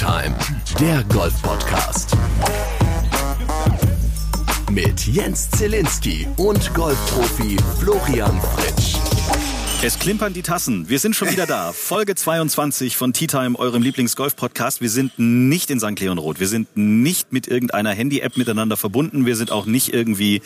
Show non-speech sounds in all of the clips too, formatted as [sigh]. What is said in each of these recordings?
Time, der Golf-Podcast. Mit Jens Zielinski und Golfprofi Florian Fritsch. Es klimpern die Tassen. Wir sind schon wieder da. Folge 22 von Tea Time, eurem Lieblings-Golf-Podcast. Wir sind nicht in St. Leonrod. Wir sind nicht mit irgendeiner Handy-App miteinander verbunden. Wir sind auch nicht irgendwie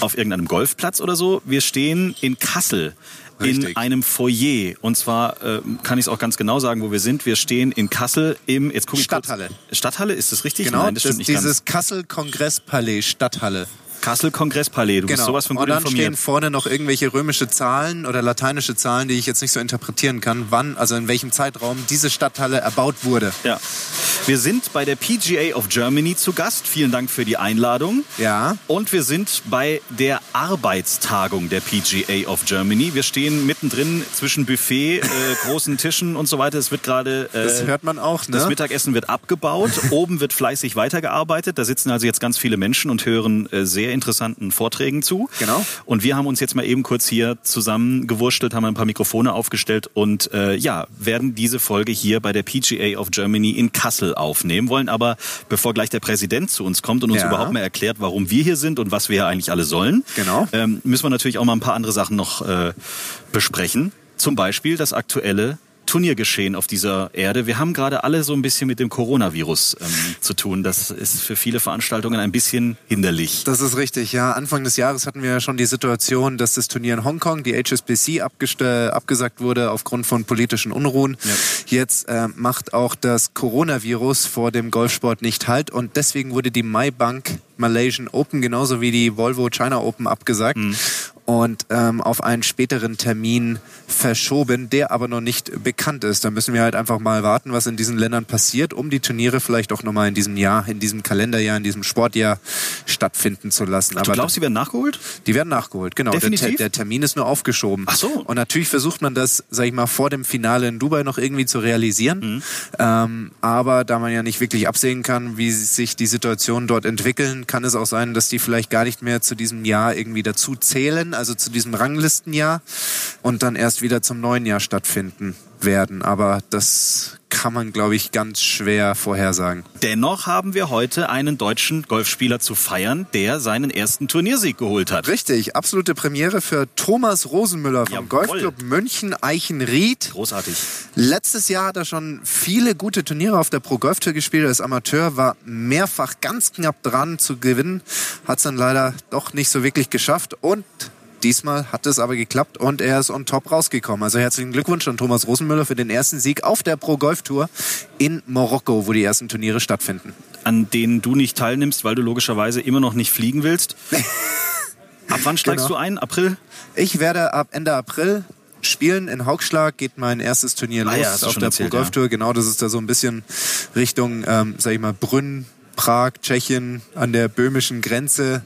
auf irgendeinem Golfplatz oder so. Wir stehen in Kassel. Richtig. In einem Foyer. Und zwar äh, kann ich es auch ganz genau sagen, wo wir sind. Wir stehen in Kassel im jetzt guck ich Stadthalle. Kurz, Stadthalle, ist das richtig? Genau, Nein, das das stimmt nicht dieses ganz. Kassel-Kongrespalais, Stadthalle. Kassel Kongresspalais. Du bist sowas von gut Genau. Und dann informiert. stehen vorne noch irgendwelche römische Zahlen oder lateinische Zahlen, die ich jetzt nicht so interpretieren kann, wann, also in welchem Zeitraum diese Stadthalle erbaut wurde. Ja. Wir sind bei der PGA of Germany zu Gast. Vielen Dank für die Einladung. Ja. Und wir sind bei der Arbeitstagung der PGA of Germany. Wir stehen mittendrin zwischen Buffet, äh, [laughs] großen Tischen und so weiter. Es wird gerade äh, Das hört man auch, ne? das Mittagessen wird abgebaut. [laughs] Oben wird fleißig weitergearbeitet. Da sitzen also jetzt ganz viele Menschen und hören äh, sehr interessanten Vorträgen zu. Genau. Und wir haben uns jetzt mal eben kurz hier zusammengewurstelt, haben ein paar Mikrofone aufgestellt und äh, ja, werden diese Folge hier bei der PGA of Germany in Kassel aufnehmen wollen. Aber bevor gleich der Präsident zu uns kommt und uns Ja. überhaupt mal erklärt, warum wir hier sind und was wir hier eigentlich alle sollen, Genau. ähm, müssen wir natürlich auch mal ein paar andere Sachen noch äh, besprechen. Zum Beispiel das aktuelle Turniergeschehen auf dieser Erde. Wir haben gerade alle so ein bisschen mit dem Coronavirus ähm, zu tun. Das ist für viele Veranstaltungen ein bisschen hinderlich. Das ist richtig, ja. Anfang des Jahres hatten wir ja schon die Situation, dass das Turnier in Hongkong, die HSBC, abgesagt wurde aufgrund von politischen Unruhen. Ja. Jetzt äh, macht auch das Coronavirus vor dem Golfsport nicht Halt und deswegen wurde die MyBank Malaysian Open genauso wie die Volvo China Open abgesagt und ähm, auf einen späteren Termin verschoben, der aber noch nicht bekannt ist. Da müssen wir halt einfach mal warten, was in diesen Ländern passiert, um die Turniere vielleicht auch nochmal in diesem Jahr, in diesem Kalenderjahr, in diesem Sportjahr stattfinden zu lassen. Du glaubst, die werden nachgeholt? Die werden nachgeholt, genau. Der, Definitiv? Ter- der Termin ist nur aufgeschoben. Ach so. Und natürlich versucht man das, sag ich mal, vor dem Finale in Dubai noch irgendwie zu realisieren. Mhm. Ähm, aber da man ja nicht wirklich absehen kann, wie sich die Situationen dort entwickeln, kann es auch sein, dass die vielleicht gar nicht mehr zu diesem Jahr irgendwie dazu zählen, also zu diesem Ranglistenjahr und dann erst wieder zum neuen Jahr stattfinden werden. Aber das kann man, glaube ich, ganz schwer vorhersagen. Dennoch haben wir heute einen deutschen Golfspieler zu feiern, der seinen ersten Turniersieg geholt hat. Richtig, absolute Premiere für Thomas Rosenmüller vom Jawohl. Golfclub München Eichenried. Großartig. Letztes Jahr hat er schon viele gute Turniere auf der Pro Golf Tour gespielt als Amateur, war mehrfach ganz knapp dran zu gewinnen, hat es dann leider doch nicht so wirklich geschafft und Diesmal hat es aber geklappt und er ist on top rausgekommen. Also herzlichen Glückwunsch an Thomas Rosenmüller für den ersten Sieg auf der Pro Golf Tour in Marokko, wo die ersten Turniere stattfinden. An denen du nicht teilnimmst, weil du logischerweise immer noch nicht fliegen willst. [laughs] Ab wann steigst Genau. du ein? April? Ich werde ab Ende April spielen. In Haugschlag geht mein erstes Turnier Ah los ja, auf der erzählt, Pro Golf Tour. Genau, das ist da so ein bisschen Richtung, ähm, sag ich mal, Brünn, Prag, Tschechien an der böhmischen Grenze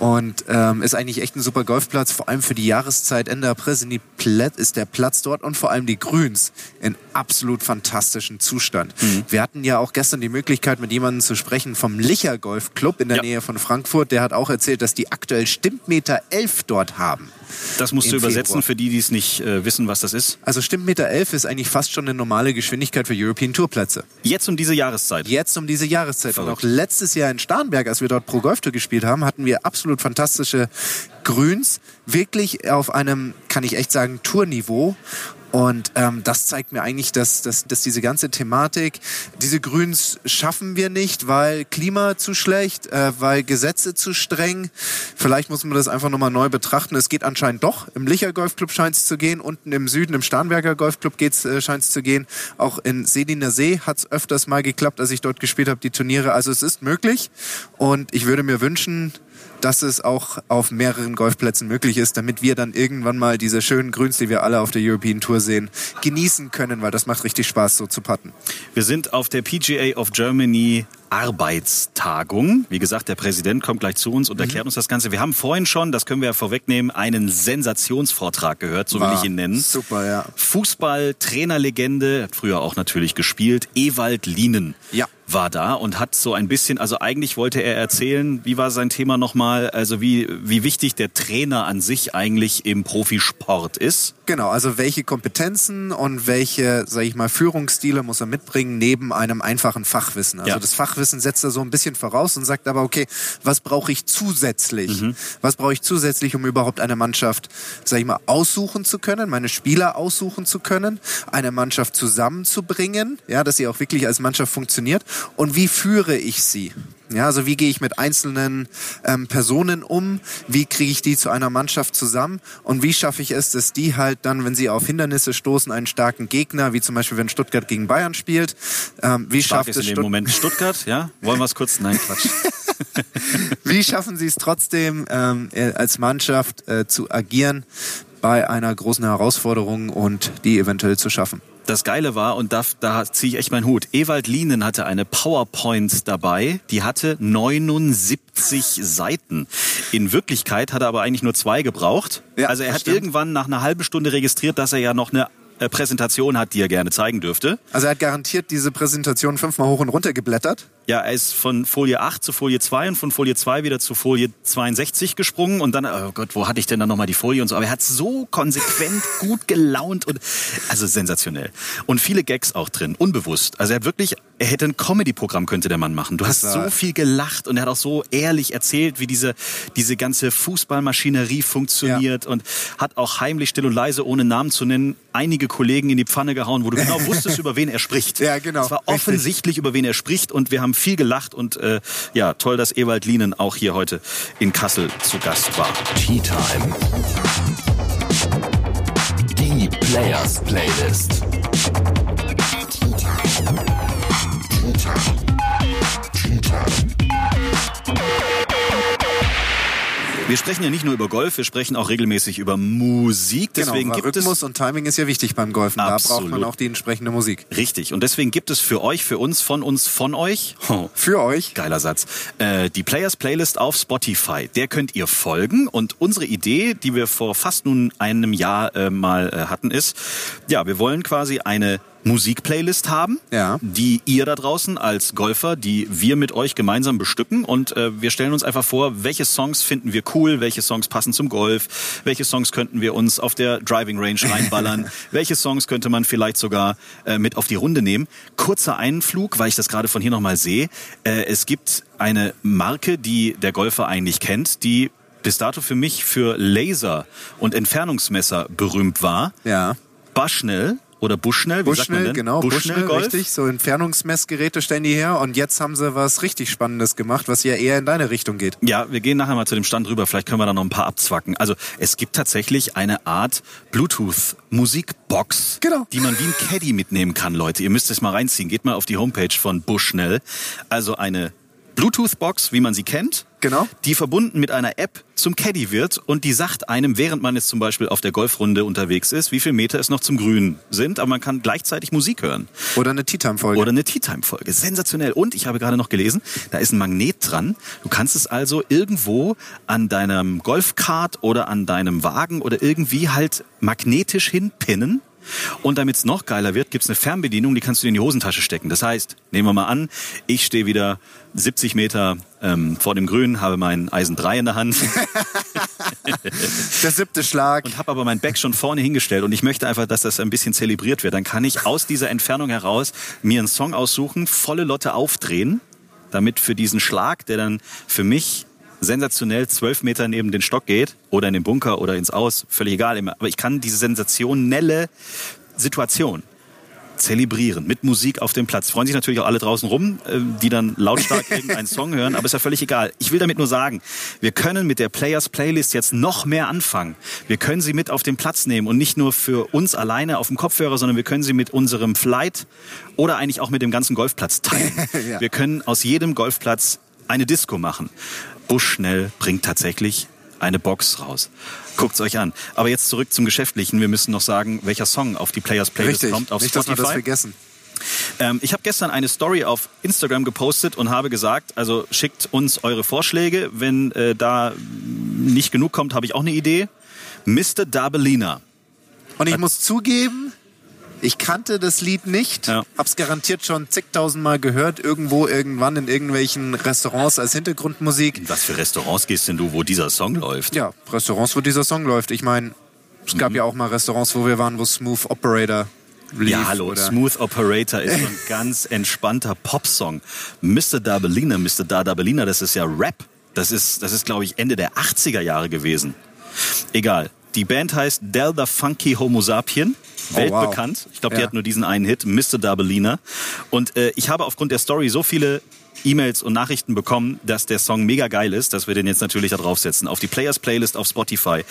und ähm, ist eigentlich echt ein super Golfplatz. Vor allem für die Jahreszeit Ende April sind die Plätt, ist der Platz dort und vor allem die Grüns in absolut fantastischen Zustand. Mhm. Wir hatten ja auch gestern die Möglichkeit, mit jemandem zu sprechen vom Licher Golf Club in der Ja. Nähe von Frankfurt. Der hat auch erzählt, dass die aktuell Stimmmeter 11 dort haben. Das musst du übersetzen Februar. für die, die es nicht äh, wissen, was das ist. Also Stimmmeter 11 ist eigentlich fast schon eine normale Geschwindigkeit für European Tourplätze. Jetzt um diese Jahreszeit. Jetzt um diese Jahreszeit. Und Verrückt. auch letztes Jahr in Starnberg, als wir dort Pro Golf Tour gespielt haben, hatten wir absolut fantastische Grüns. Wirklich auf einem, kann ich echt sagen, Tourniveau. Und ähm, das zeigt mir eigentlich, dass, dass, dass diese ganze Thematik, diese Grüns schaffen wir nicht, weil Klima zu schlecht, äh, weil Gesetze zu streng. Vielleicht muss man das einfach nochmal neu betrachten. Es geht anscheinend doch. Im Licher Golfclub scheint es zu gehen. Unten im Süden, im Starnberger Golfclub geht's, äh, scheint es zu gehen. Auch in Sediner See hat es öfters mal geklappt, als ich dort gespielt habe, die Turniere. Also es ist möglich. Und ich würde mir wünschen, dass es auch auf mehreren Golfplätzen möglich ist, damit wir dann irgendwann mal diese schönen Grüns, die wir alle auf der European Tour sehen, genießen können, weil das macht richtig Spaß, so zu putten. Wir sind auf der PGA of Germany Arbeitstagung. Wie gesagt, der Präsident kommt gleich zu uns und erklärt uns das Ganze. Wir haben vorhin schon, das können wir ja vorwegnehmen, einen Sensationsvortrag gehört, so will ich ihn nennen. super, ja. Fußball, Trainerlegende, hat früher auch natürlich gespielt, Ewald Lienen. Ja. War da und hat so ein bisschen, also eigentlich wollte er erzählen, wie war sein Thema nochmal, also wie, wie wichtig der Trainer an sich eigentlich im Profisport ist. Genau, also welche Kompetenzen und welche, sag ich mal, Führungsstile muss er mitbringen neben einem einfachen Fachwissen. Also Ja. das Fachwissen setzt er so ein bisschen voraus und sagt aber, okay, was brauche ich zusätzlich? Mhm. Was brauche ich zusätzlich, um überhaupt eine Mannschaft, sag ich mal, aussuchen zu können, meine Spieler aussuchen zu können, eine Mannschaft zusammenzubringen, ja, dass sie auch wirklich als Mannschaft funktioniert und wie führe ich sie? Ja, also wie gehe ich mit einzelnen ähm, Personen um? Wie kriege ich die zu einer Mannschaft zusammen? Und wie schaffe ich es, dass die halt dann, wenn sie auf Hindernisse stoßen, einen starken Gegner, wie zum Beispiel wenn Stuttgart gegen Bayern spielt, ähm, wie Stark schafft es in dem Stutt Moment Stuttgart, ja? Wollen wir es kurz? Nein, Quatsch. [laughs] wie schaffen sie es trotzdem ähm, äh, als Mannschaft äh, zu agieren bei einer großen Herausforderung und die eventuell zu schaffen? Das Geile war, und da, da ziehe ich echt meinen Hut, Ewald Lienen hatte eine PowerPoint dabei, die hatte 79 Seiten. In Wirklichkeit hat er aber eigentlich nur zwei gebraucht. Ja, also er hat stimmt. irgendwann nach einer halben Stunde registriert, dass er ja noch eine äh, Präsentation hat, die er gerne zeigen dürfte. Also er hat garantiert diese Präsentation fünfmal hoch und runter geblättert. Ja, er ist von Folie 8 zu Folie 2 und von Folie 2 wieder zu Folie 62 gesprungen und dann, oh Gott, wo hatte ich denn dann nochmal die Folie und so. Aber er hat so konsequent [laughs] gut gelaunt und, also sensationell. Und viele Gags auch drin, unbewusst. Also er hat wirklich, er hätte ein Comedy-Programm könnte der Mann machen. Du hast so viel gelacht und er hat auch so ehrlich erzählt, wie diese, diese ganze Fußballmaschinerie funktioniert und hat auch heimlich still und leise, ohne Namen zu nennen, einige Kollegen in die Pfanne gehauen, wo du genau [laughs] wusstest, über wen er spricht. Ja, genau. Es war Richtig. offensichtlich, über wen er spricht und wir haben viel gelacht und äh, ja, toll, dass Ewald Lienen auch hier heute in Kassel zu Gast war. Tea Time. Die Players Playlist. Wir sprechen ja nicht nur über Golf, wir sprechen auch regelmäßig über Musik. Deswegen genau, weil gibt Rhythmus es und Timing ist ja wichtig beim Golfen. Da braucht man Absolut. auch die entsprechende Musik. richtig und deswegen gibt es für euch, für uns, von uns, von euch. Oh, [laughs] Für euch. Geiler Satz. Äh, die Players Playlist auf Spotify. Der könnt ihr folgen. Und unsere Idee, die wir vor fast nun einem Jahr äh, mal äh, hatten, ist, ja, wir wollen quasi eine Musikplaylist haben, Ja. die ihr da draußen als Golfer, die wir mit euch gemeinsam bestücken. Und äh, wir stellen uns einfach vor, welche Songs finden wir cool, welche Songs passen zum Golf, welche Songs könnten wir uns auf der Driving Range reinballern, [laughs] welche Songs könnte man vielleicht sogar äh, mit auf die Runde nehmen. Kurzer Einflug, weil ich das gerade von hier nochmal sehe. Äh, es gibt eine Marke, die der Golfer eigentlich kennt, die bis dato für mich für Laser und Entfernungsmesser berühmt war. Ja. Bushnell oder Bushnell, wie sagt man Bushnell, denn? genau. Bushnell, Golf. richtig. So Entfernungsmessgeräte stellen die her. Und jetzt haben sie was richtig Spannendes gemacht, was ja eher in deine Richtung geht. Ja, wir gehen nachher mal zu dem Stand rüber. Vielleicht können wir da noch ein paar abzwacken. Also es gibt tatsächlich eine Art Bluetooth-Musikbox, Genau. die man wie ein Caddy mitnehmen kann, Leute. Ihr müsst es mal reinziehen. Geht mal auf die Homepage von Bushnell. Also eine Bluetooth-Box, wie man sie kennt. Genau. Die verbunden mit einer App zum Caddy wird und die sagt einem, während man jetzt zum Beispiel auf der Golfrunde unterwegs ist, wie viel Meter es noch zum Grün sind, aber man kann gleichzeitig Musik hören. Oder eine Tea-Time-Folge. Oder eine Tea Time Folge. Sensationell. Und ich habe gerade noch gelesen, da ist ein Magnet dran. Du kannst es also irgendwo an deinem Golfkart oder an deinem Wagen oder irgendwie halt magnetisch hinpinnen. Und damit es noch geiler wird, gibt's eine Fernbedienung, die kannst du dir in die Hosentasche stecken. Das heißt, nehmen wir mal an, ich stehe wieder 70 Meter ähm, vor dem Grün, habe mein Eisen 3 in der Hand Der siebte Schlag. und habe aber mein Back schon vorne hingestellt und ich möchte einfach, dass das ein bisschen zelebriert wird. Dann kann ich aus dieser Entfernung heraus mir einen Song aussuchen, volle Lotte aufdrehen, damit für diesen Schlag, der dann für mich sensationell zwölf Meter neben den Stock geht oder in den Bunker oder ins Aus, völlig egal. immer. Aber ich kann diese sensationelle Situation zelebrieren mit Musik auf dem Platz. Freuen sich natürlich auch alle draußen rum, äh, die dann lautstark [laughs] irgendeinen Song hören, aber ist ja völlig egal. Ich will damit nur sagen, wir können mit der Players Playlist jetzt noch mehr anfangen. Wir können sie mit auf den Platz nehmen und nicht nur für uns alleine auf dem Kopfhörer, sondern wir können sie mit unserem Flight oder eigentlich auch mit dem ganzen Golfplatz teilen. [laughs] Ja. Wir können aus jedem Golfplatz eine Disco machen. Buschnell bringt tatsächlich eine Box raus. Guckt's euch an. Aber jetzt zurück zum Geschäftlichen. Wir müssen noch sagen, welcher Song auf die Players Playlist Richtig. kommt auf Nicht, dass wir das Spotify. vergessen. Ähm, ich habe gestern eine Story auf Instagram gepostet und habe gesagt, also schickt uns eure Vorschläge. Wenn äh, da nicht genug kommt, habe ich auch eine Idee. Mr. Dabelina. Und ich muss zugeben, Ich kannte das Lied nicht, Ja. hab's garantiert schon zigtausend Mal gehört, irgendwo, irgendwann in irgendwelchen Restaurants als Hintergrundmusik. In was für Restaurants gehst denn du, wo dieser Song läuft? Ja, Restaurants, wo dieser Song läuft. Ich meine, es Mhm. gab ja auch mal Restaurants, wo wir waren, wo Smooth Operator lief. Ja, hallo, oder Smooth Operator ist so ein [laughs] ganz entspannter Popsong. Mr. Dabelina, Mr. Da Dabelina, das ist ja Rap. Das ist, das ist glaube ich, Ende der 80er Jahre gewesen. Egal. Die Band heißt Del the Funky Homo Sapien. Oh, Weltbekannt. Ich glaube, die Ja. hat nur diesen einen Hit, Mr. Dabelina. Und äh, ich habe aufgrund der Story so viele E-Mails und Nachrichten bekommen, dass der Song mega geil ist, dass wir den jetzt natürlich da draufsetzen auf die Players Playlist auf Spotify,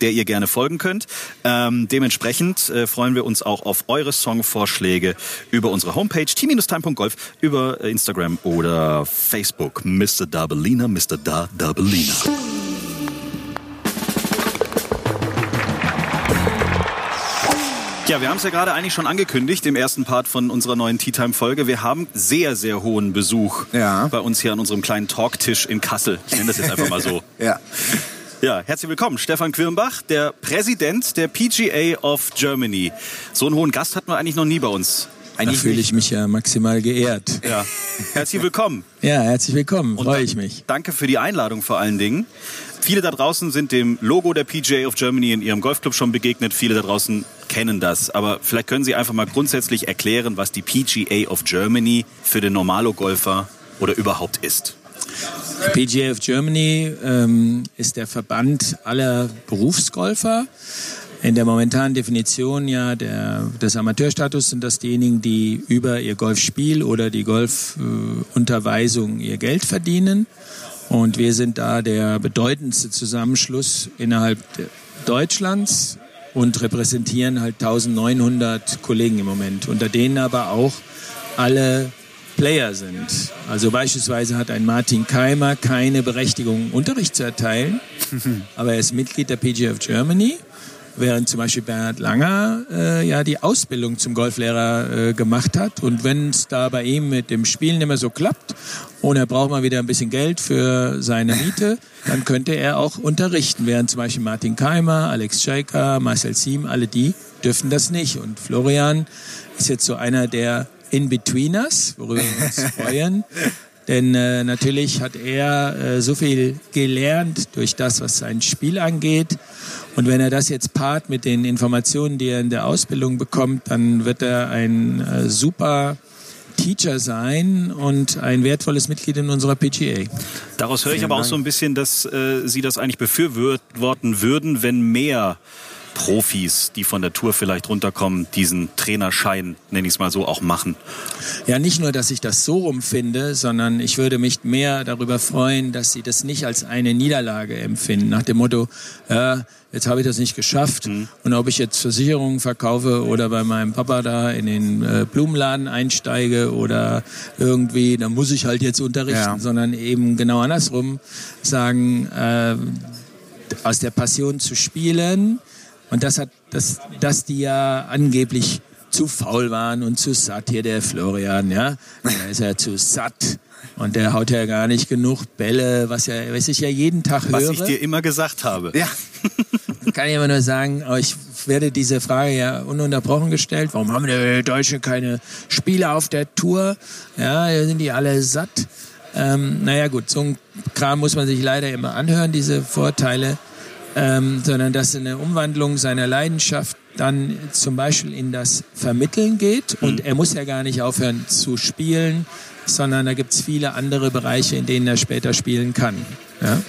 der ihr gerne folgen könnt. Ähm, dementsprechend äh, freuen wir uns auch auf eure Songvorschläge über unsere Homepage t-time.golf, über äh, Instagram oder Facebook. Mr. Dabelina, Mr. Da Dabelina. Ja, wir haben es ja gerade eigentlich schon angekündigt im ersten Part von unserer neuen Tea Time Folge. Wir haben sehr, sehr hohen Besuch Ja. bei uns hier an unserem kleinen Talktisch in Kassel. Ich nenne das jetzt einfach mal so. [laughs] Ja. Ja, herzlich willkommen, Stefan Quirnbach, der Präsident der PGA of Germany. So einen hohen Gast hatten wir eigentlich noch nie bei uns. Da fühle ich mich ja maximal geehrt. Ja, herzlich willkommen. Ja, herzlich willkommen, freue ich mich. Danke für die Einladung vor allen Dingen. Viele da draußen sind dem Logo der PGA of Germany in ihrem Golfclub schon begegnet. Viele da draußen kennen das. Aber vielleicht können Sie einfach mal grundsätzlich erklären, was die PGA of Germany für den Normalo-Golfer oder überhaupt ist. PGA of Germany ähm, ist der Verband aller Berufsgolfer. In der momentanen Definition ja der, des Amateurstatus sind das diejenigen, die über ihr Golfspiel oder die Golfunterweisung ihr Geld verdienen. Und wir sind da der bedeutendste Zusammenschluss innerhalb de- Deutschlands und repräsentieren halt 1900 Kollegen im Moment, unter denen aber auch alle Player sind. Also beispielsweise hat ein Martin Keimer keine Berechtigung, Unterricht zu erteilen, [laughs] aber er ist Mitglied der PGA of Germany, während zum Beispiel Bernhard Langer äh, ja die Ausbildung zum Golflehrer äh, gemacht hat. Und wenn es da bei ihm mit dem Spielen immer so klappt und er braucht mal wieder ein bisschen Geld für seine Miete, dann könnte er auch unterrichten, während zum Beispiel Martin Keimer, Alex Scheiker, Marcel Siem, alle die dürfen das nicht. Und Florian ist jetzt so einer der In-Betweeners, worüber wir uns [laughs] freuen. Denn äh, natürlich hat er äh, so viel gelernt durch das, was sein Spiel angeht. Und wenn er das jetzt paart mit den Informationen, die er in der Ausbildung bekommt, dann wird er ein äh, super Teacher sein und ein wertvolles Mitglied in unserer PGA. Daraus höre ich aber auch so ein bisschen, dass äh, Sie das eigentlich befürworten würden, wenn mehr Profis, die von der Tour vielleicht runterkommen, diesen Trainerschein, nenne ich es mal so, auch machen. Ja, nicht nur, dass ich das so rumfinde, sondern ich würde mich mehr darüber freuen, dass sie das nicht als eine Niederlage empfinden. Nach dem Motto, ja, jetzt habe ich das nicht geschafft. Und ob ich jetzt Versicherungen verkaufe oder bei meinem Papa da in den äh, Blumenladen einsteige oder irgendwie, dann muss ich halt jetzt unterrichten, Ja. sondern eben genau andersrum sagen, äh, aus der Passion zu spielen. Und das hat, das, dass die ja angeblich zu faul waren und zu satt hier der Florian, ja. Da ist er zu satt. Und der haut ja gar nicht genug Bälle, was ja, was ich ja jeden Tag Was höre. ich dir immer gesagt habe. Ja. [laughs] Kann ich immer nur sagen, aber ich werde diese Frage ja ununterbrochen gestellt. Warum haben die Deutschen keine Spieler auf der Tour? Ja, sind die alle satt. Ähm, naja gut, so ein Kram muss man sich leider immer anhören, diese Vorteile. Ähm, sondern dass eine Umwandlung seiner Leidenschaft dann zum Beispiel in das Vermitteln geht. Und er muss ja gar nicht aufhören zu spielen, sondern da gibt's viele andere Bereiche, in denen er später spielen kann. Ja?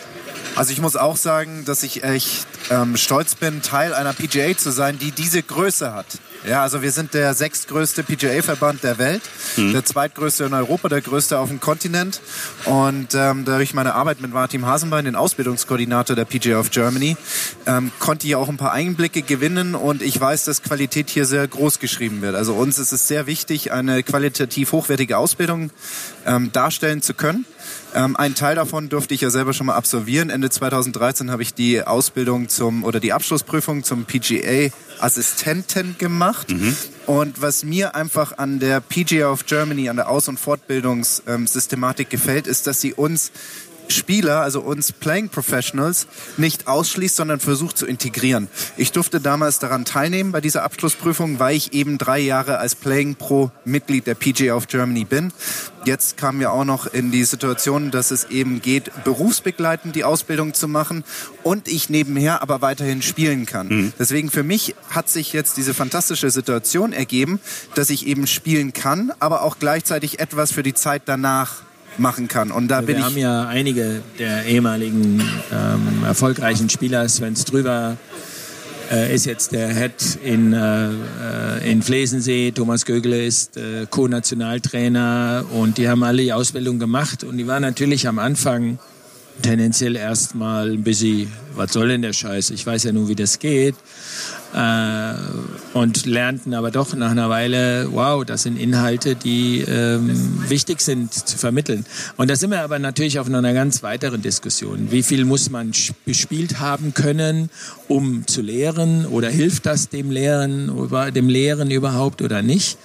Also ich muss auch sagen, dass ich echt ähm, stolz bin, Teil einer PGA zu sein, die diese Größe hat. Ja, also wir sind der sechstgrößte PGA-Verband der Welt, der zweitgrößte in Europa, der größte auf dem Kontinent. Und ähm, durch meine Arbeit mit Martin Hasenbein, den Ausbildungskoordinator der PGA of Germany, ähm, konnte ich auch ein paar Einblicke gewinnen und ich weiß, dass Qualität hier sehr groß geschrieben wird. Also uns ist es sehr wichtig, eine qualitativ hochwertige Ausbildung ähm, darstellen zu können. Ähm, einen Teil davon durfte ich ja selber schon mal absolvieren. Ende 2013 habe ich die Ausbildung zum oder die Abschlussprüfung zum PGA Assistenten gemacht. Und was mir einfach an der PGA of Germany, an der Aus- und Fortbildungssystematik gefällt, ist, dass sie uns Spieler, also uns Playing Professionals, nicht ausschließt, sondern versucht zu integrieren. Ich durfte damals daran teilnehmen bei dieser Abschlussprüfung, weil ich eben drei Jahre als Playing Pro Mitglied der PGA of Germany bin. Jetzt kamen wir auch noch in die Situation, dass es eben geht, berufsbegleitend die Ausbildung zu machen und ich nebenher aber weiterhin spielen kann. Mhm. Deswegen für mich hat sich jetzt diese fantastische Situation ergeben, dass ich eben spielen kann, aber auch gleichzeitig etwas für die Zeit danach machen kann. Und da Wir bin ich. haben ja einige der ehemaligen ähm, erfolgreichen Spieler, Sven Strüber äh, ist jetzt der Head in, äh, in Flesensee, Thomas Gögele ist äh, Co-Nationaltrainer und die haben alle die Ausbildung gemacht und die waren natürlich am Anfang tendenziell erstmal ein bisschen, was soll denn der Scheiß? Ich weiß ja nun, wie das geht. Äh, und lernten aber doch nach einer Weile, wow, das sind Inhalte, die ähm, wichtig sind zu vermitteln. Und da sind wir aber natürlich auf einer ganz weiteren Diskussion. Wie viel muss man gespielt haben können, um zu lehren? Oder hilft das dem Lehren, dem Lehren überhaupt oder nicht?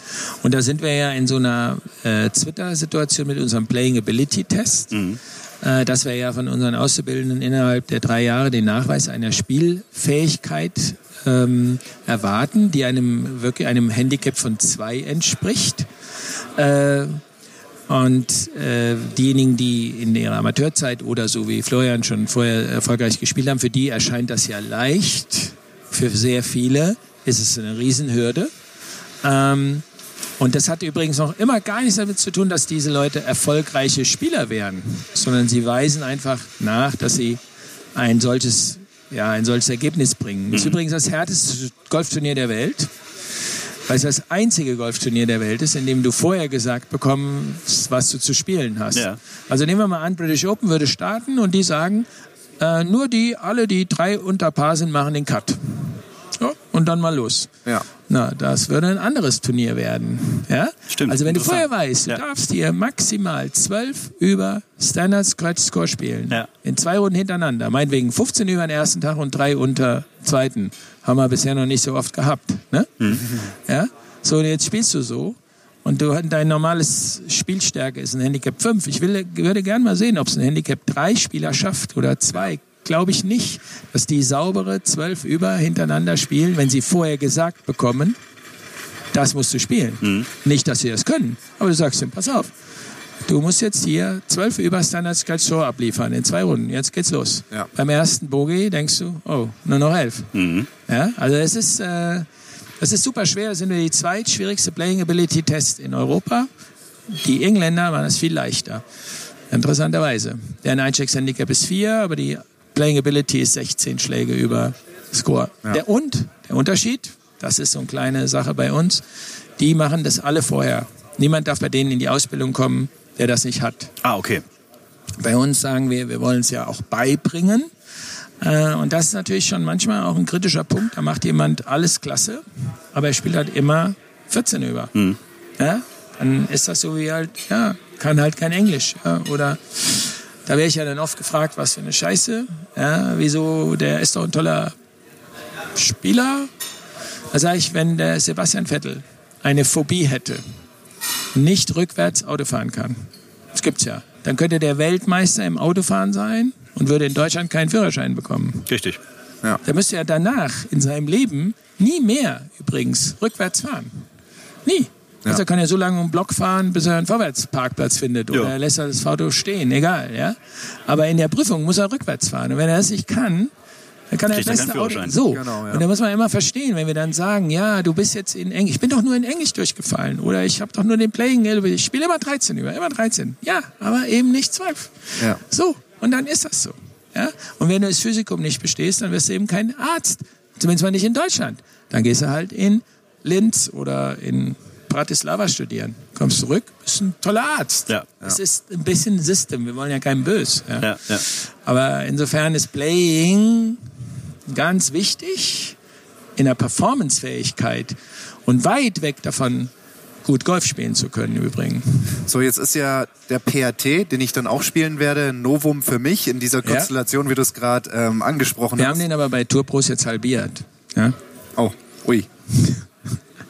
Und da sind wir ja in so einer äh, Twitter-Situation mit unserem Playing Ability Test. Mhm äh, dass wir ja von unseren Auszubildenden innerhalb der drei Jahre den Nachweis einer Spielfähigkeit ähm, erwarten, die einem wirklich einem Handicap von zwei entspricht. Äh, und äh, diejenigen, die in ihrer Amateurzeit oder so wie Florian schon vorher erfolgreich gespielt haben, für die erscheint das ja leicht. Für sehr viele ist es eine Riesenhürde. Ähm, und das hat übrigens noch immer gar nichts damit zu tun, dass diese Leute erfolgreiche Spieler wären, sondern sie weisen einfach nach, dass sie ein solches ja, ein solches Ergebnis bringen. Das ist mhm. übrigens das härteste Golfturnier der Welt, weil es das einzige Golfturnier der Welt ist, in dem du vorher gesagt bekommst, was du zu spielen hast. Ja. Also nehmen wir mal an, British Open würde starten und die sagen, äh, nur die, alle, die drei unter Paar sind, machen den Cut. Und dann mal los. Ja. Na, das würde ein anderes Turnier werden. Ja? Stimmt. Also wenn du vorher weißt, du ja. darfst hier maximal zwölf über Standard Scratch Score spielen. Ja. In zwei Runden hintereinander. Meinetwegen 15 über den ersten Tag und drei unter zweiten. Haben wir bisher noch nicht so oft gehabt. Ne? Mhm. Ja? So, und jetzt spielst du so. Und du, dein normales Spielstärke ist ein Handicap 5. Ich will, würde gerne mal sehen, ob es ein Handicap 3 Spieler schafft oder zwei glaube ich nicht, dass die saubere zwölf über hintereinander spielen, wenn sie vorher gesagt bekommen, das musst du spielen. Mhm. Nicht, dass sie das können, aber du sagst ihm, pass auf, du musst jetzt hier zwölf über Standard Score abliefern in zwei Runden. Jetzt geht's los. Ja. Beim ersten Bogie denkst du, oh, nur noch elf. Mhm. Ja, also es ist, äh, es ist super schwer. Das sind wir die zweitschwierigste Playing Ability Test in Europa. Die Engländer waren es viel leichter. Interessanterweise. Deren Eincheckshandicap ist vier, aber die Playing Ability ist 16 Schläge über Score. Ja. Der und, der Unterschied, das ist so eine kleine Sache bei uns, die machen das alle vorher. Niemand darf bei denen in die Ausbildung kommen, der das nicht hat. Ah, okay. Bei uns sagen wir, wir wollen es ja auch beibringen. Äh, und das ist natürlich schon manchmal auch ein kritischer Punkt. Da macht jemand alles klasse, aber er spielt halt immer 14 über. Hm. Ja? Dann ist das so wie halt, ja, kann halt kein Englisch. Ja? Oder da wäre ich ja dann oft gefragt, was für eine Scheiße. Ja, wieso, der ist doch ein toller Spieler. Da sage ich, wenn der Sebastian Vettel eine Phobie hätte, nicht rückwärts Auto fahren kann, das gibt's ja, dann könnte der Weltmeister im Autofahren sein und würde in Deutschland keinen Führerschein bekommen. Richtig. Ja. Der müsste ja danach in seinem Leben nie mehr übrigens rückwärts fahren. Nie. Ja. Also er kann ja so lange um den Block fahren, bis er einen Vorwärtsparkplatz findet oder er lässt das Auto stehen, egal, ja. Aber in der Prüfung muss er rückwärts fahren und wenn er das nicht kann, dann kann er das Auto. So. Genau, ja. Und da muss man immer verstehen, wenn wir dann sagen, ja, du bist jetzt in Englisch, ich bin doch nur in Englisch durchgefallen oder ich habe doch nur den Playing, ich spiele immer 13 über, immer 13. Ja, aber eben nicht 12. Ja. So. Und dann ist das so. Ja? Und wenn du das Physikum nicht bestehst, dann wirst du eben kein Arzt. Zumindest mal nicht in Deutschland. Dann gehst du halt in Linz oder in Bratislava studieren. Kommst zurück, bist ein toller Arzt. Ja. Es ist ein bisschen System. Wir wollen ja keinen Bös. Ja. Ja, ja. Aber insofern ist Playing ganz wichtig in der Performancefähigkeit und weit weg davon, gut Golf spielen zu können übrigens. So, jetzt ist ja der PAT, den ich dann auch spielen werde, ein Novum für mich in dieser Konstellation, ja. wie du es gerade ähm, angesprochen Wir hast. Wir haben den aber bei Tour Pros jetzt halbiert. Ja? Oh, ui.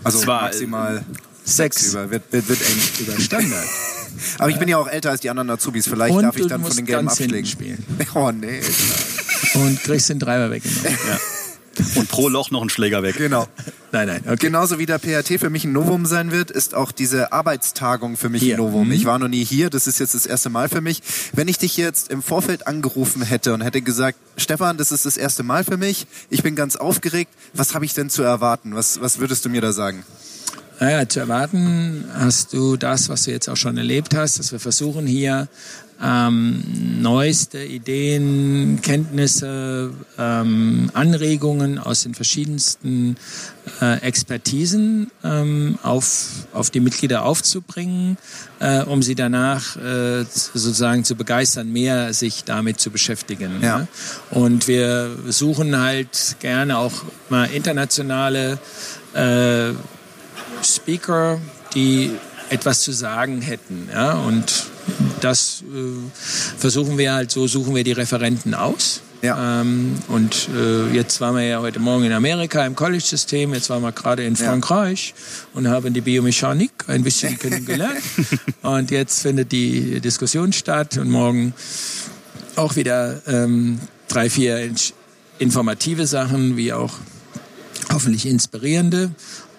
Also Zwar maximal sechs über, wird, wird, wird eng über Standard. Aber ich bin ja auch älter als die anderen Azubis. Vielleicht Und darf ich dann von den gelben Abschlägen. spielen. [laughs] Oh nee. Und kriegst den Treiber weggenommen. Ja. Und pro Loch noch ein Schläger weg. Genau. Nein, nein, okay. Genauso wie der PRT für mich ein Novum sein wird, ist auch diese Arbeitstagung für mich Hier. ein Novum. Mhm. Ich war noch nie hier, das ist jetzt das erste Mal für mich. Wenn ich dich jetzt im Vorfeld angerufen hätte und hätte gesagt, Stefan, das ist das erste Mal für mich, ich bin ganz aufgeregt, was habe ich denn zu erwarten? Was, was würdest du mir da sagen? Naja, zu erwarten hast du das, was du jetzt auch schon erlebt hast, dass wir versuchen hier ähm, neueste Ideen, Kenntnisse, ähm, Anregungen aus den verschiedensten äh, Expertisen ähm, auf, auf die Mitglieder aufzubringen, äh, um sie danach äh, sozusagen zu begeistern, mehr sich damit zu beschäftigen. Ja. Ne? Und wir suchen halt gerne auch mal internationale äh, Speaker, die etwas zu sagen hätten. Ja? Und das äh, versuchen wir halt, so suchen wir die Referenten aus. Ja. Ähm, und äh, jetzt waren wir ja heute Morgen in Amerika im College-System, jetzt waren wir gerade in Ja. Frankreich und haben die Biomechanik ein bisschen [laughs] kennengelernt. und jetzt findet die Diskussion statt und morgen auch wieder ähm, drei, vier in- informative Sachen, wie auch hoffentlich inspirierende.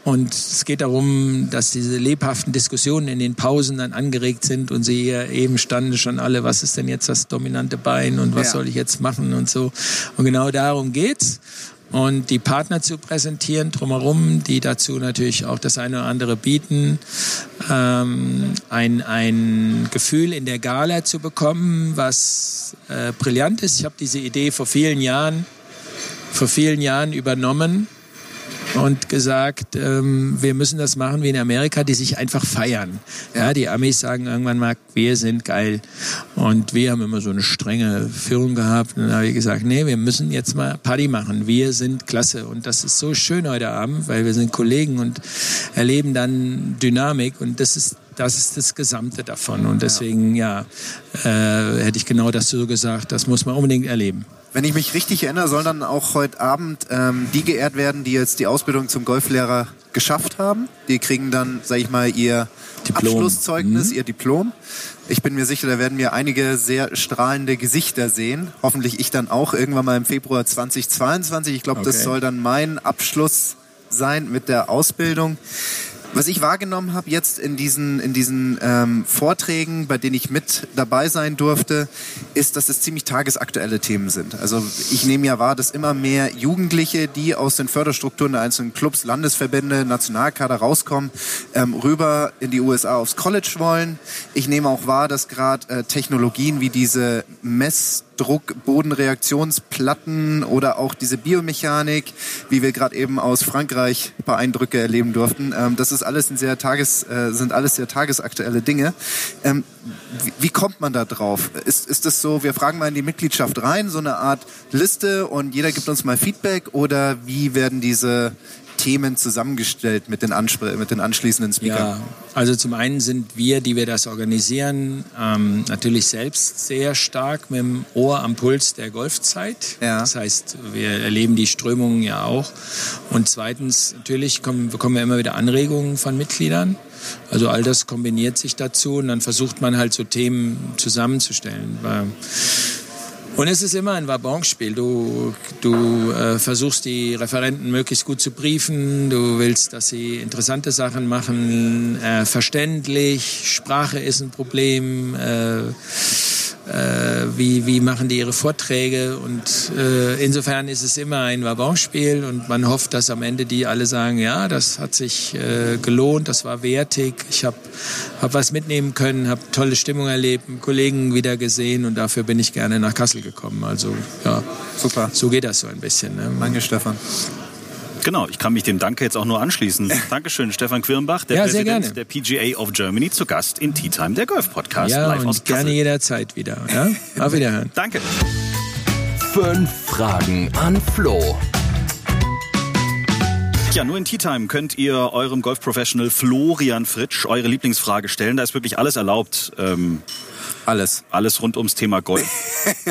Und es geht darum, dass diese lebhaften Diskussionen in den Pausen dann angeregt sind und sie hier eben standen schon alle, was ist denn jetzt das dominante Bein und was Ja. soll ich jetzt machen und so. Und genau darum geht's. Und die Partner zu präsentieren drumherum, die dazu natürlich auch das eine oder andere bieten, ähm, ein, ein Gefühl in der Gala zu bekommen, was äh, brillant ist. Ich habe diese Idee vor vielen Jahren, vor vielen Jahren übernommen und gesagt, ähm, wir müssen das machen wie in Amerika, die sich einfach feiern. Ja, die Amis sagen irgendwann mal, wir sind geil. Und wir haben immer so eine strenge Führung gehabt. Und dann habe ich gesagt, nee, wir müssen jetzt mal Party machen. Wir sind klasse. Und das ist so schön heute Abend, weil wir sind Kollegen und erleben dann Dynamik. Und das ist das ist das Gesamte davon. Und deswegen, ja, äh, hätte ich genau das so gesagt, das muss man unbedingt erleben. Wenn ich mich richtig erinnere, sollen dann auch heute Abend ähm, die geehrt werden, die jetzt die Ausbildung zum Golflehrer geschafft haben. Die kriegen dann, sag ich mal, ihr Diplom. Abschlusszeugnis, Mhm. ihr Diplom. Ich bin mir sicher, da werden wir einige sehr strahlende Gesichter sehen. Hoffentlich ich dann auch irgendwann mal im Februar 2022. Ich glaube, das Okay. soll dann mein Abschluss sein mit der Ausbildung. Was ich wahrgenommen habe jetzt in diesen, in diesen ähm, Vorträgen, bei denen ich mit dabei sein durfte, ist, dass es ziemlich tagesaktuelle Themen sind. Also ich nehme ja wahr, dass immer mehr Jugendliche, die aus den Förderstrukturen der einzelnen Clubs, Landesverbände, Nationalkader rauskommen, ähm, rüber in die USA aufs College wollen. Ich nehme auch wahr, dass gerade äh, Technologien wie diese Messdruck, Bodenreaktionsplatten oder auch diese Biomechanik, wie wir gerade eben aus Frankreich ein paar Eindrücke erleben durften, ähm, das ist alles ein sehr tages, äh, sind alles sehr tagesaktuelle Dinge. Ähm, wie, wie kommt man da drauf? Ist, ist das so, wir fragen mal in die Mitgliedschaft rein, so eine Art Liste und jeder gibt uns mal Feedback oder wie werden diese Themen zusammengestellt mit den, Anspr mit den anschließenden Speakern? Ja, also zum einen sind wir, die wir das organisieren, ähm, natürlich selbst sehr stark mit dem Ohr am Puls der Golfzeit. Ja. Das heißt, wir erleben die Strömungen ja auch. Und zweitens, natürlich kommen, bekommen wir immer wieder Anregungen von Mitgliedern. Also all das kombiniert sich dazu und dann versucht man halt so Themen zusammenzustellen. Weil und es ist immer ein Wabonspiel. Du, du äh, versuchst die Referenten möglichst gut zu briefen. Du willst, dass sie interessante Sachen machen, äh, verständlich. Sprache ist ein Problem. Äh, wie, wie machen die ihre Vorträge? Und äh, insofern ist es immer ein Wabonspiel und man hofft, dass am Ende die alle sagen, ja, das hat sich äh, gelohnt, das war wertig. Ich habe hab was mitnehmen können, habe tolle Stimmung erlebt, Kollegen wieder gesehen und dafür bin ich gerne nach Kassel gekommen. Also ja, Super. so geht das so ein bisschen. Ne? Danke, Stefan. Genau, ich kann mich dem Danke jetzt auch nur anschließen. [laughs] Dankeschön, Stefan Quirnbach, der Ja, sehr Präsident gerne. der PGA of Germany, zu Gast in Tea Time, der Golf Podcast, Ja, live aus und gerne Kassel. jederzeit wieder. Ja? Auf Wiederhören. [laughs] Danke. Fünf Fragen an Flo. Ja, nur in Tea Time könnt ihr eurem Golf-Professional Florian Fritsch eure Lieblingsfrage stellen. Da ist wirklich alles erlaubt. Ähm, Alles. alles rund ums Thema Golf. [laughs]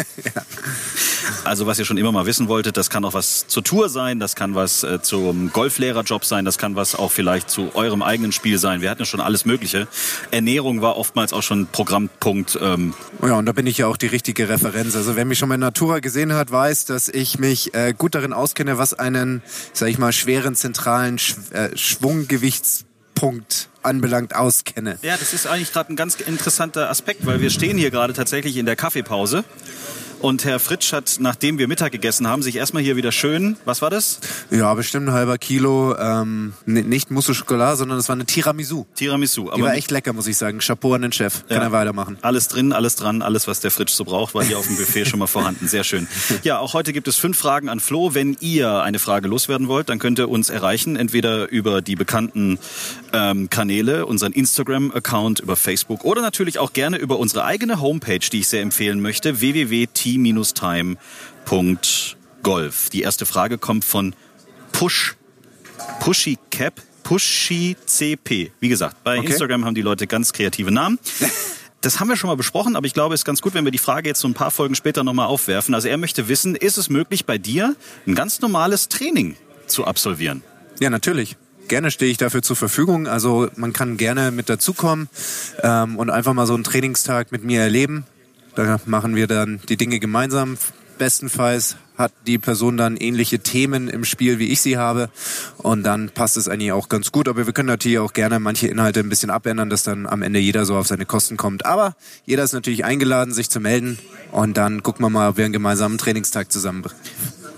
Also was ihr schon immer mal wissen wolltet, das kann auch was zur Tour sein, das kann was äh, zum Golflehrerjob sein, das kann was auch vielleicht zu eurem eigenen Spiel sein. Wir hatten ja schon alles Mögliche. Ernährung war oftmals auch schon Programmpunkt. Ähm, Ja, und da bin ich ja auch die richtige Referenz. Also wer mich schon mal in Natura gesehen hat, weiß, dass ich mich äh, gut darin auskenne, was einen, sag ich mal, schweren zentralen Sch äh, Schwunggewichtspunkt anbelangt, auskenne. Ja, das ist eigentlich gerade ein ganz interessanter Aspekt, weil wir stehen hier gerade tatsächlich in der Kaffeepause. Und Herr Fritsch hat, nachdem wir Mittag gegessen haben, sich erstmal hier wieder schön, was war das? Ja, bestimmt ein halber Kilo, ähm, n- nicht Mousse au Chocolat, sondern es war eine Tiramisu. Tiramisu. Die war echt lecker, muss ich sagen. Chapeau an den Chef. Kann Ja. er weitermachen. Alles drin, alles dran, alles, was der Fritsch so braucht, war hier auf dem Buffet schon mal vorhanden. Sehr schön. [laughs] Ja, auch heute gibt es fünf Fragen an Flo. Wenn ihr eine Frage loswerden wollt, dann könnt ihr uns erreichen, entweder über die bekannten ähm, Kanäle, unseren Instagram-Account, über Facebook oder natürlich auch gerne über unsere eigene Homepage, die ich sehr empfehlen möchte, www.t-time.golf. Die erste Frage kommt von Push, Pushy Cap, Pushy CP. Wie gesagt, bei Okay. Instagram haben die Leute ganz kreative Namen. Das haben wir schon mal besprochen, aber ich glaube, es ist ganz gut, wenn wir die Frage jetzt so ein paar Folgen später nochmal aufwerfen. Also er möchte wissen, ist es möglich bei dir ein ganz normales Training zu absolvieren? Ja, natürlich. Gerne stehe ich dafür zur Verfügung. Also man kann gerne mit dazukommen ähm, und einfach mal so einen Trainingstag mit mir erleben. Da machen wir dann die Dinge gemeinsam. Bestenfalls hat die Person dann ähnliche Themen im Spiel, wie ich sie habe. Und dann passt es eigentlich auch ganz gut. Aber wir können natürlich auch gerne manche Inhalte ein bisschen abändern, dass dann am Ende jeder so auf seine Kosten kommt. Aber jeder ist natürlich eingeladen, sich zu melden. Und dann gucken wir mal, ob wir einen gemeinsamen Trainingstag zusammen.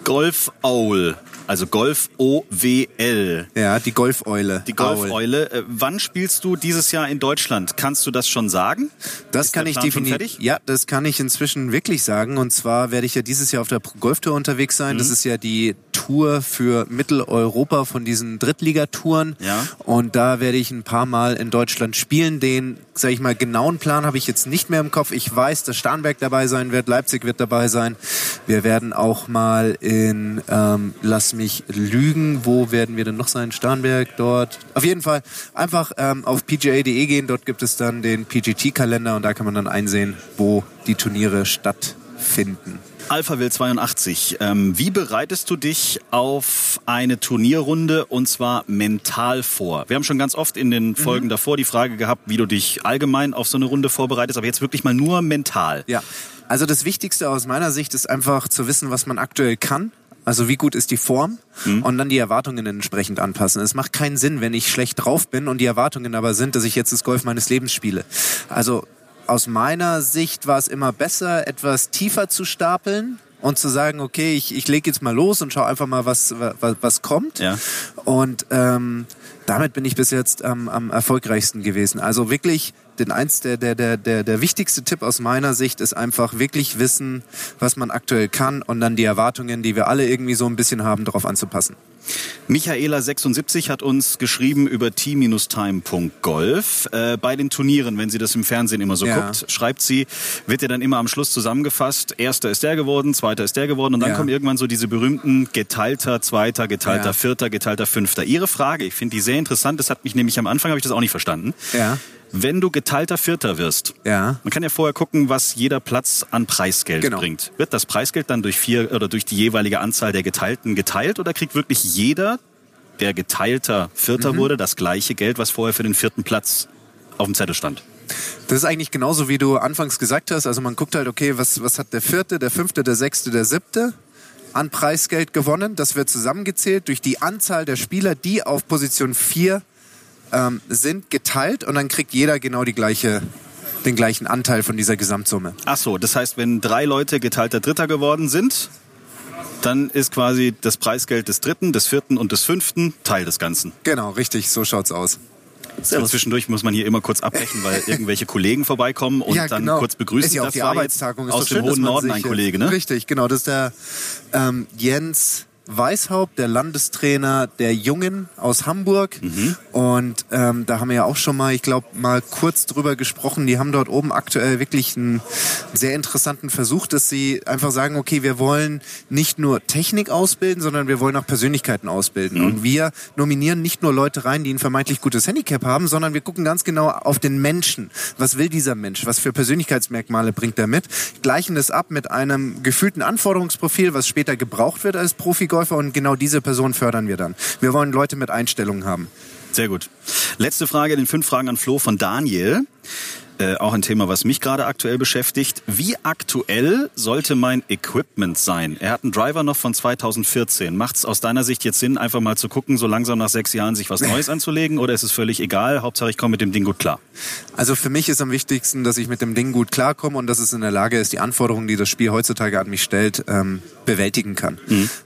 Golf Owl, also Golf O-W-L. Ja, die Golfeule. Die. Golfeule. Äh, Wann spielst du dieses Jahr in Deutschland? Kannst du das schon sagen? Das Ist kann ich definitiv. Ja, das kann ich inzwischen wirklich sagen. Und zwar werde ich ja dieses Jahr auf der Pro Golf Tour unterwegs sein. Mhm. Das ist ja die Tour für Mitteleuropa von diesen Drittligatouren. Ja. Und da werde ich ein paar Mal in Deutschland spielen. Den, sag ich mal, genauen Plan habe ich jetzt nicht mehr im Kopf. Ich weiß, dass Starnberg dabei sein wird, Leipzig wird dabei sein. Wir werden auch mal in, ähm, lass mich lügen, wo werden wir denn noch sein? Starnberg dort. Auf jeden Fall einfach ähm, auf pga.de gehen. Dort gibt es dann den PGT-Kalender und da kann man dann einsehen, wo die Turniere stattfinden. Alpha Will 82. Ähm, wie bereitest du dich auf eine Turnierrunde und zwar mental vor? Wir haben schon ganz oft in den Folgen davor die Frage gehabt, wie du dich allgemein auf so eine Runde vorbereitest, aber jetzt wirklich mal nur mental. Ja, also das Wichtigste aus meiner Sicht ist einfach zu wissen, was man aktuell kann. Also wie gut ist die Form und dann die Erwartungen entsprechend anpassen. Es macht keinen Sinn, wenn ich schlecht drauf bin und die Erwartungen aber sind, dass ich jetzt das Golf meines Lebens spiele. Also aus meiner Sicht war es immer besser, etwas tiefer zu stapeln und zu sagen, okay, ich, ich lege jetzt mal los und schau einfach mal, was, was, was kommt. Ja. Und ähm, damit bin ich bis jetzt am, am erfolgreichsten gewesen. Also wirklich, den eins der, der, der, der, der wichtigste Tipp aus meiner Sicht ist einfach wirklich wissen, was man aktuell kann und dann die Erwartungen, die wir alle irgendwie so ein bisschen haben, darauf anzupassen. Michaela76 hat uns geschrieben über t-time.golf. Äh, bei den Turnieren, wenn sie das im Fernsehen immer so Ja. guckt, schreibt sie, wird ja dann immer am Schluss zusammengefasst, erster ist der geworden, zweiter ist der geworden und dann Ja. kommen irgendwann so diese berühmten geteilter, zweiter, geteilter, Ja. vierter, geteilter, fünfter. Ihre Frage, ich finde die sehr interessant, das hat mich nämlich am Anfang, habe ich das auch nicht verstanden. Ja. Wenn du geteilter Vierter wirst, Ja. man kann ja vorher gucken, was jeder Platz an Preisgeld Genau. bringt. Wird das Preisgeld dann durch vier oder durch die jeweilige Anzahl der Geteilten geteilt oder kriegt wirklich jeder, der geteilter Vierter Mhm. wurde, das gleiche Geld, was vorher für den vierten Platz auf dem Zettel stand? Das ist eigentlich genauso, wie du anfangs gesagt hast. Also man guckt halt, okay, was, was hat der vierte, der fünfte, der sechste, der siebte an Preisgeld gewonnen. Das wird zusammengezählt durch die Anzahl der Spieler, die auf Position 4 ähm, sind, geteilt und dann kriegt jeder genau die gleiche, den gleichen Anteil von dieser Gesamtsumme. Ach so, das heißt, wenn drei Leute geteilter Dritter geworden sind, dann ist quasi das Preisgeld des Dritten, des Vierten und des Fünften Teil des Ganzen. Genau, richtig, so schaut's aus. Und zwischendurch muss man hier immer kurz abbrechen, weil [laughs] irgendwelche Kollegen vorbeikommen und Ja, dann genau. kurz begrüßen. Ist ja auch Das die Arbeitstagung. Ist aus dem schön, hohen Norden ein Kollege, ne? Richtig, genau. Das ist der ähm, Jens Weishaupt, der Landestrainer der Jungen aus Hamburg. Mhm. Und ähm, da haben wir ja auch schon mal, ich glaube, mal kurz drüber gesprochen. Die haben dort oben aktuell wirklich einen sehr interessanten Versuch, dass sie einfach sagen, okay, wir wollen nicht nur Technik ausbilden, sondern wir wollen auch Persönlichkeiten ausbilden. Mhm. Und wir nominieren nicht nur Leute rein, die ein vermeintlich gutes Handicap haben, sondern wir gucken ganz genau auf den Menschen. Was will dieser Mensch? Was für Persönlichkeitsmerkmale bringt er mit? Gleichen es ab mit einem gefühlten Anforderungsprofil, was später gebraucht wird als Profigolfer und genau diese Person fördern wir dann. Wir wollen Leute mit Einstellungen haben. Sehr gut. Letzte Frage, den fünf Fragen an Flo von Daniel. Äh, auch ein Thema, was mich gerade aktuell beschäftigt. Wie aktuell sollte mein Equipment sein? Er hat einen Driver noch von 2014. Macht es aus deiner Sicht jetzt Sinn, einfach mal zu gucken, so langsam nach sechs Jahren sich was [laughs] Neues anzulegen? Oder ist es völlig egal? Hauptsache, ich komme mit dem Ding gut klar. Also für mich ist am wichtigsten, dass ich mit dem Ding gut klarkomme und dass es in der Lage ist, die Anforderungen, die das Spiel heutzutage an mich stellt, ähm, bewältigen kann.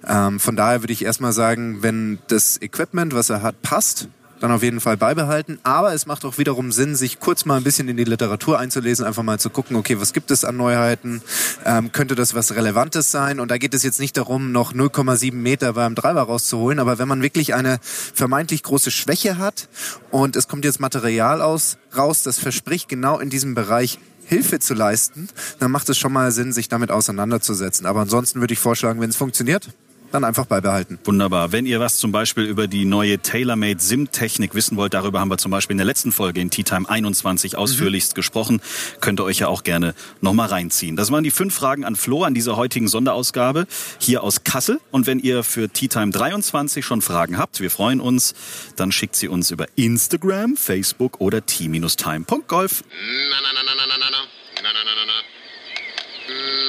Ähm, von daher würde ich erstmal sagen, wenn das Equipment, was er hat, passt, dann auf jeden Fall beibehalten. Aber es macht auch wiederum Sinn, sich kurz mal ein bisschen in die Literatur einzulesen, einfach mal zu gucken, okay, was gibt es an Neuheiten? Ähm, könnte das was Relevantes sein? Und da geht es jetzt nicht darum, noch 0,7 Meter beim Treiber rauszuholen, aber wenn man wirklich eine vermeintlich große Schwäche hat und es kommt jetzt Material aus, raus, das verspricht genau in diesem Bereich Hilfe zu leisten, dann macht es schon mal Sinn, sich damit auseinanderzusetzen. Aber ansonsten würde ich vorschlagen, wenn es funktioniert, dann einfach beibehalten. Wunderbar. Wenn ihr was zum Beispiel über die neue TaylorMade SIM-Technik wissen wollt, darüber haben wir zum Beispiel in der letzten Folge in Tea Time 21 ausführlichst gesprochen. Könnt ihr euch ja auch gerne nochmal reinziehen. Das waren die fünf Fragen an Flo an dieser heutigen Sonderausgabe hier aus Kassel. Und wenn ihr für Tea Time 23 schon Fragen habt, wir freuen uns, dann schickt sie uns über Instagram, Facebook oder t-time.golf. Na na na na. Na na na na na. Na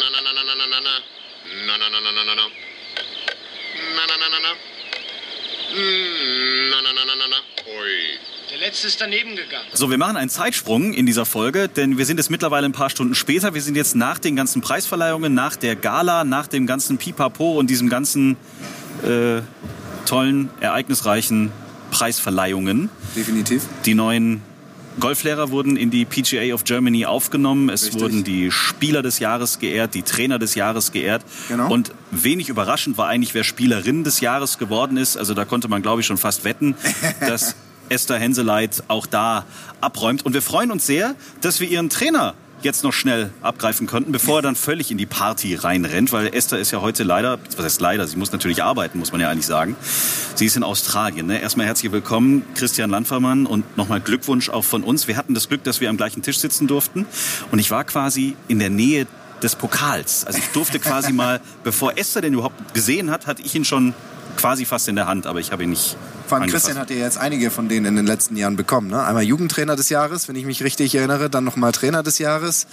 na na na na na na na. Na na na na na na na. Na na na na na. Mm, Na na na na na na. Letzte ist daneben gegangen. So, wir machen einen Zeitsprung in dieser Folge, denn wir sind jetzt mittlerweile ein paar Stunden später. Wir sind jetzt nach den ganzen Preisverleihungen, nach der Gala, nach dem ganzen Pipapo und diesem ganzen äh, tollen, ereignisreichen Preisverleihungen. Definitiv. Die neuen Golflehrer wurden in die PGA of Germany aufgenommen. Es Richtig. wurden die Spieler des Jahres geehrt, die Trainer des Jahres geehrt. Genau. Und wenig überraschend war eigentlich, wer Spielerin des Jahres geworden ist. Also da konnte man, glaube ich, schon fast wetten, [laughs] dass Esther Henseleit auch da abräumt. Und wir freuen uns sehr, dass wir ihren Trainer jetzt noch schnell abgreifen konnten, bevor er dann völlig in die Party reinrennt, weil Esther ist ja heute leider, was heißt leider, sie muss natürlich arbeiten, muss man ja eigentlich sagen. Sie ist in Australien. Ne? Erstmal herzlich willkommen, Christian Landfermann und nochmal Glückwunsch auch von uns. Wir hatten das Glück, dass wir am gleichen Tisch sitzen durften und ich war quasi in der Nähe des Pokals. Also ich durfte quasi [laughs] mal, bevor Esther den überhaupt gesehen hat, hatte ich ihn schon quasi fast in der Hand, aber ich habe ihn nicht Vor allem angefasst. Christian hat ja jetzt einige von denen in den letzten Jahren bekommen. Ne? Einmal Jugendtrainer des Jahres, wenn ich mich richtig erinnere, dann nochmal Trainer des Jahres.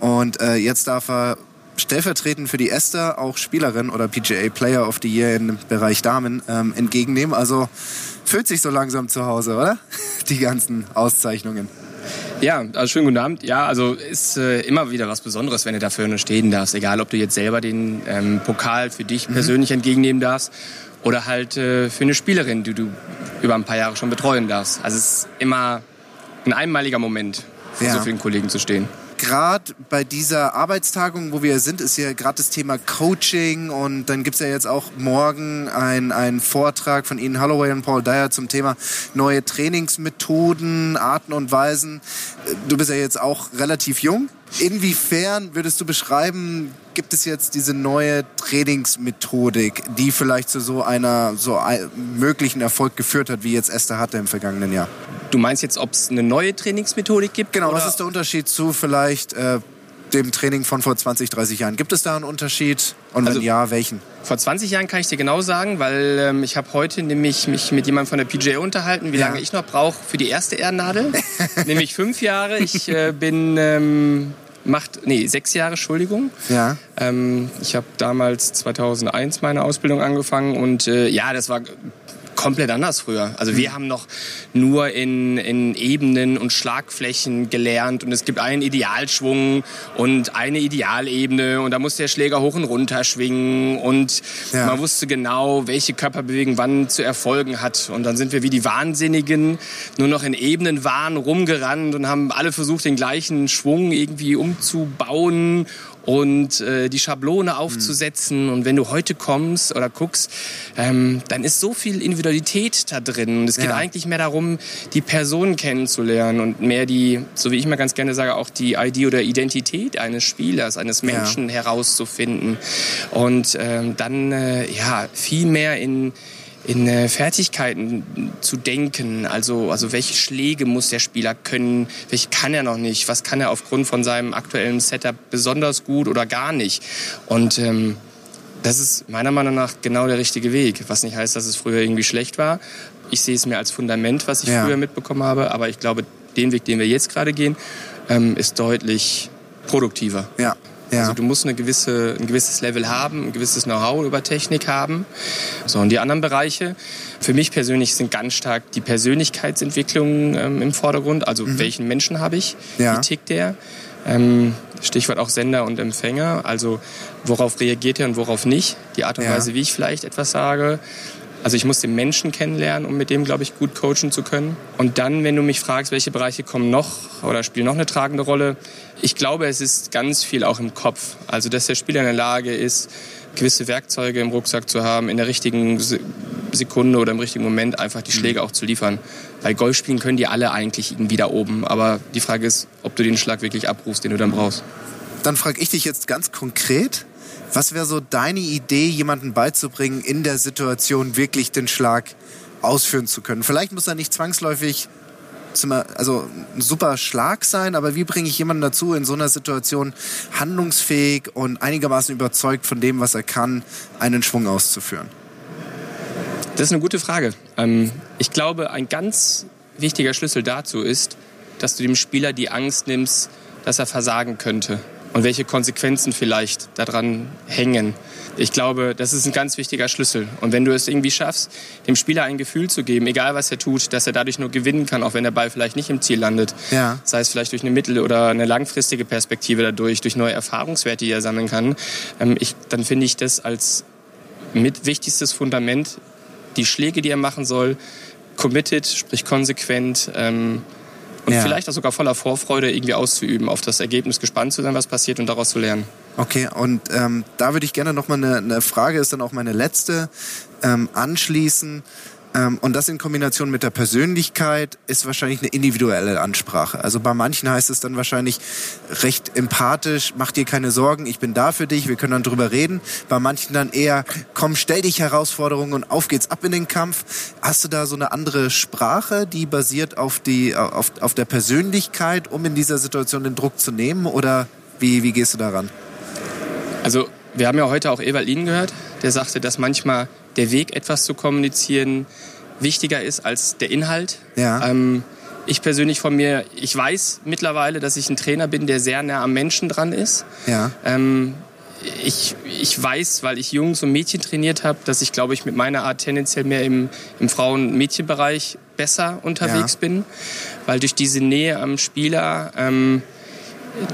Und äh, jetzt darf er stellvertretend für die Esther auch Spielerin oder PGA Player of the Year im Bereich Damen ähm, entgegennehmen. Also fühlt sich so langsam zu Hause, oder? [laughs] Die ganzen Auszeichnungen. Ja, also schönen guten Abend. Ja, also ist äh, immer wieder was Besonderes, wenn du dafür stehen darfst. Egal, ob du jetzt selber den ähm, Pokal für dich persönlich entgegennehmen darfst oder halt äh, für eine Spielerin, die du über ein paar Jahre schon betreuen darfst. Also es ist immer ein einmaliger Moment, Ja. so vielen Kollegen zu stehen. gerade bei dieser Arbeitstagung, wo wir sind, ist ja gerade das Thema Coaching und dann gibt's ja jetzt auch morgen einen Vortrag von Ihnen Holloway und Paul Dyer zum Thema neue Trainingsmethoden, Arten und Weisen. Du bist ja jetzt auch relativ jung. Inwiefern würdest du beschreiben, gibt es jetzt diese neue Trainingsmethodik, die vielleicht zu so einer so möglichen Erfolg geführt hat, wie jetzt Esther hatte im vergangenen Jahr? Du meinst jetzt, ob es eine neue Trainingsmethodik gibt? Genau, oder? was ist der Unterschied zu vielleicht äh, dem Training von vor 20, 30 Jahren? Gibt es da einen Unterschied? Und wenn Also- ja, welchen? Vor 20 Jahren kann ich dir genau sagen, weil ähm, ich habe heute nämlich mich mit jemandem von der PGA unterhalten, wie Ja. lange ich noch brauche für die erste Ehrennadel. [laughs] nämlich fünf Jahre. Ich äh, bin ähm, macht nee sechs Jahre, Entschuldigung. Ja. Ähm, ich habe damals 2001 meine Ausbildung angefangen und äh, ja, das war komplett anders früher. Also wir haben noch nur in, in Ebenen und Schlagflächen gelernt und es gibt einen Idealschwung und eine Idealebene und da muss der Schläger hoch und runter schwingen und Ja. man wusste genau, welche Körperbewegung wann zu erfolgen hat. Und dann sind wir wie die Wahnsinnigen nur noch in Ebenenwahn rumgerannt und haben alle versucht, den gleichen Schwung irgendwie umzubauen und äh, die Schablone aufzusetzen. Und wenn du heute kommst oder guckst, ähm, dann ist so viel Individualität da drin. Und es geht Ja. eigentlich mehr darum, die Person kennenzulernen und mehr die, so wie ich mal ganz gerne sage, auch die ID oder Identität eines Spielers, eines Menschen herauszufinden. Und ähm, dann äh, ja viel mehr in in äh, Fertigkeiten zu denken, also, also welche Schläge muss der Spieler können, welche kann er noch nicht, was kann er aufgrund von seinem aktuellen Setup besonders gut oder gar nicht. Und ähm, das ist meiner Meinung nach genau der richtige Weg, was nicht heißt, dass es früher irgendwie schlecht war. Ich sehe es mir als Fundament, was ich Ja. früher mitbekommen habe, aber ich glaube, den Weg, den wir jetzt gerade gehen, ähm, ist deutlich produktiver. Ja. Ja. Also du musst eine gewisse, ein gewisses Level haben, ein gewisses Know-how über Technik haben. So, und die anderen Bereiche, für mich persönlich sind ganz stark die Persönlichkeitsentwicklung ähm, im Vordergrund. Also welchen Menschen habe ich? Mhm. Ja. Wie tickt der? Ähm, Stichwort auch Sender und Empfänger. Also worauf reagiert er und worauf nicht? Die Art und Ja. Weise, wie ich vielleicht etwas sage. Also ich muss den Menschen kennenlernen, um mit dem, glaube ich, gut coachen zu können. Und dann, wenn du mich fragst, welche Bereiche kommen noch oder spielen noch eine tragende Rolle, ich glaube, es ist ganz viel auch im Kopf. Also dass der Spieler in der Lage ist, gewisse Werkzeuge im Rucksack zu haben, in der richtigen Se- Sekunde oder im richtigen Moment einfach die Schläge auch zu liefern. Bei Golfspielen können die alle eigentlich irgendwie da oben. Aber die Frage ist, ob du den Schlag wirklich abrufst, den du dann brauchst. Dann frage ich dich jetzt ganz konkret, was wäre so deine Idee, jemanden beizubringen, in der Situation wirklich den Schlag ausführen zu können? Vielleicht muss er nicht zwangsläufig also ein super Schlag sein, aber wie bringe ich jemanden dazu, in so einer Situation handlungsfähig und einigermaßen überzeugt von dem, was er kann, einen Schwung auszuführen? Das ist eine gute Frage. Ähm, ich glaube, ein ganz wichtiger Schlüssel dazu ist, dass du dem Spieler die Angst nimmst, dass er versagen könnte und welche Konsequenzen vielleicht daran hängen. Ich glaube, das ist ein ganz wichtiger Schlüssel. Und wenn du es irgendwie schaffst, dem Spieler ein Gefühl zu geben, egal was er tut, dass er dadurch nur gewinnen kann, auch wenn der Ball vielleicht nicht im Ziel landet, Ja. sei es vielleicht durch eine mittel- oder eine langfristige Perspektive dadurch, durch neue Erfahrungswerte, die er sammeln kann, ähm, ich, dann finde ich das als mit wichtigstes Fundament die Schläge, die er machen soll, committed, sprich konsequent ähm, und Ja. vielleicht auch sogar voller Vorfreude irgendwie auszuüben, auf das Ergebnis gespannt zu sein, was passiert und daraus zu lernen. Okay, und ähm, da würde ich gerne noch mal eine, eine Frage, ist dann auch meine letzte, ähm, anschließen. Ähm, und das in Kombination mit der Persönlichkeit ist wahrscheinlich eine individuelle Ansprache. Also bei manchen heißt es dann wahrscheinlich recht empathisch, mach dir keine Sorgen, ich bin da für dich, wir können dann drüber reden. Bei manchen dann eher, komm, stell dich Herausforderungen und auf geht's ab in den Kampf. Hast du da so eine andere Sprache, die basiert auf, die, auf, auf der Persönlichkeit, um in dieser Situation den Druck zu nehmen? Oder wie, wie gehst du daran? Also wir haben ja heute auch Ewald Lien gehört, der sagte, dass manchmal der Weg, etwas zu kommunizieren, wichtiger ist als der Inhalt. Ja. Ähm, ich persönlich von mir, ich weiß mittlerweile, dass ich ein Trainer bin, der sehr nah am Menschen dran ist. Ja. Ähm, ich, ich weiß, weil ich Jungs und Mädchen trainiert habe, dass ich, glaube ich, mit meiner Art tendenziell mehr im, im Frauen-Mädchen-Bereich besser unterwegs Ja. bin, weil durch diese Nähe am Spieler, ähm,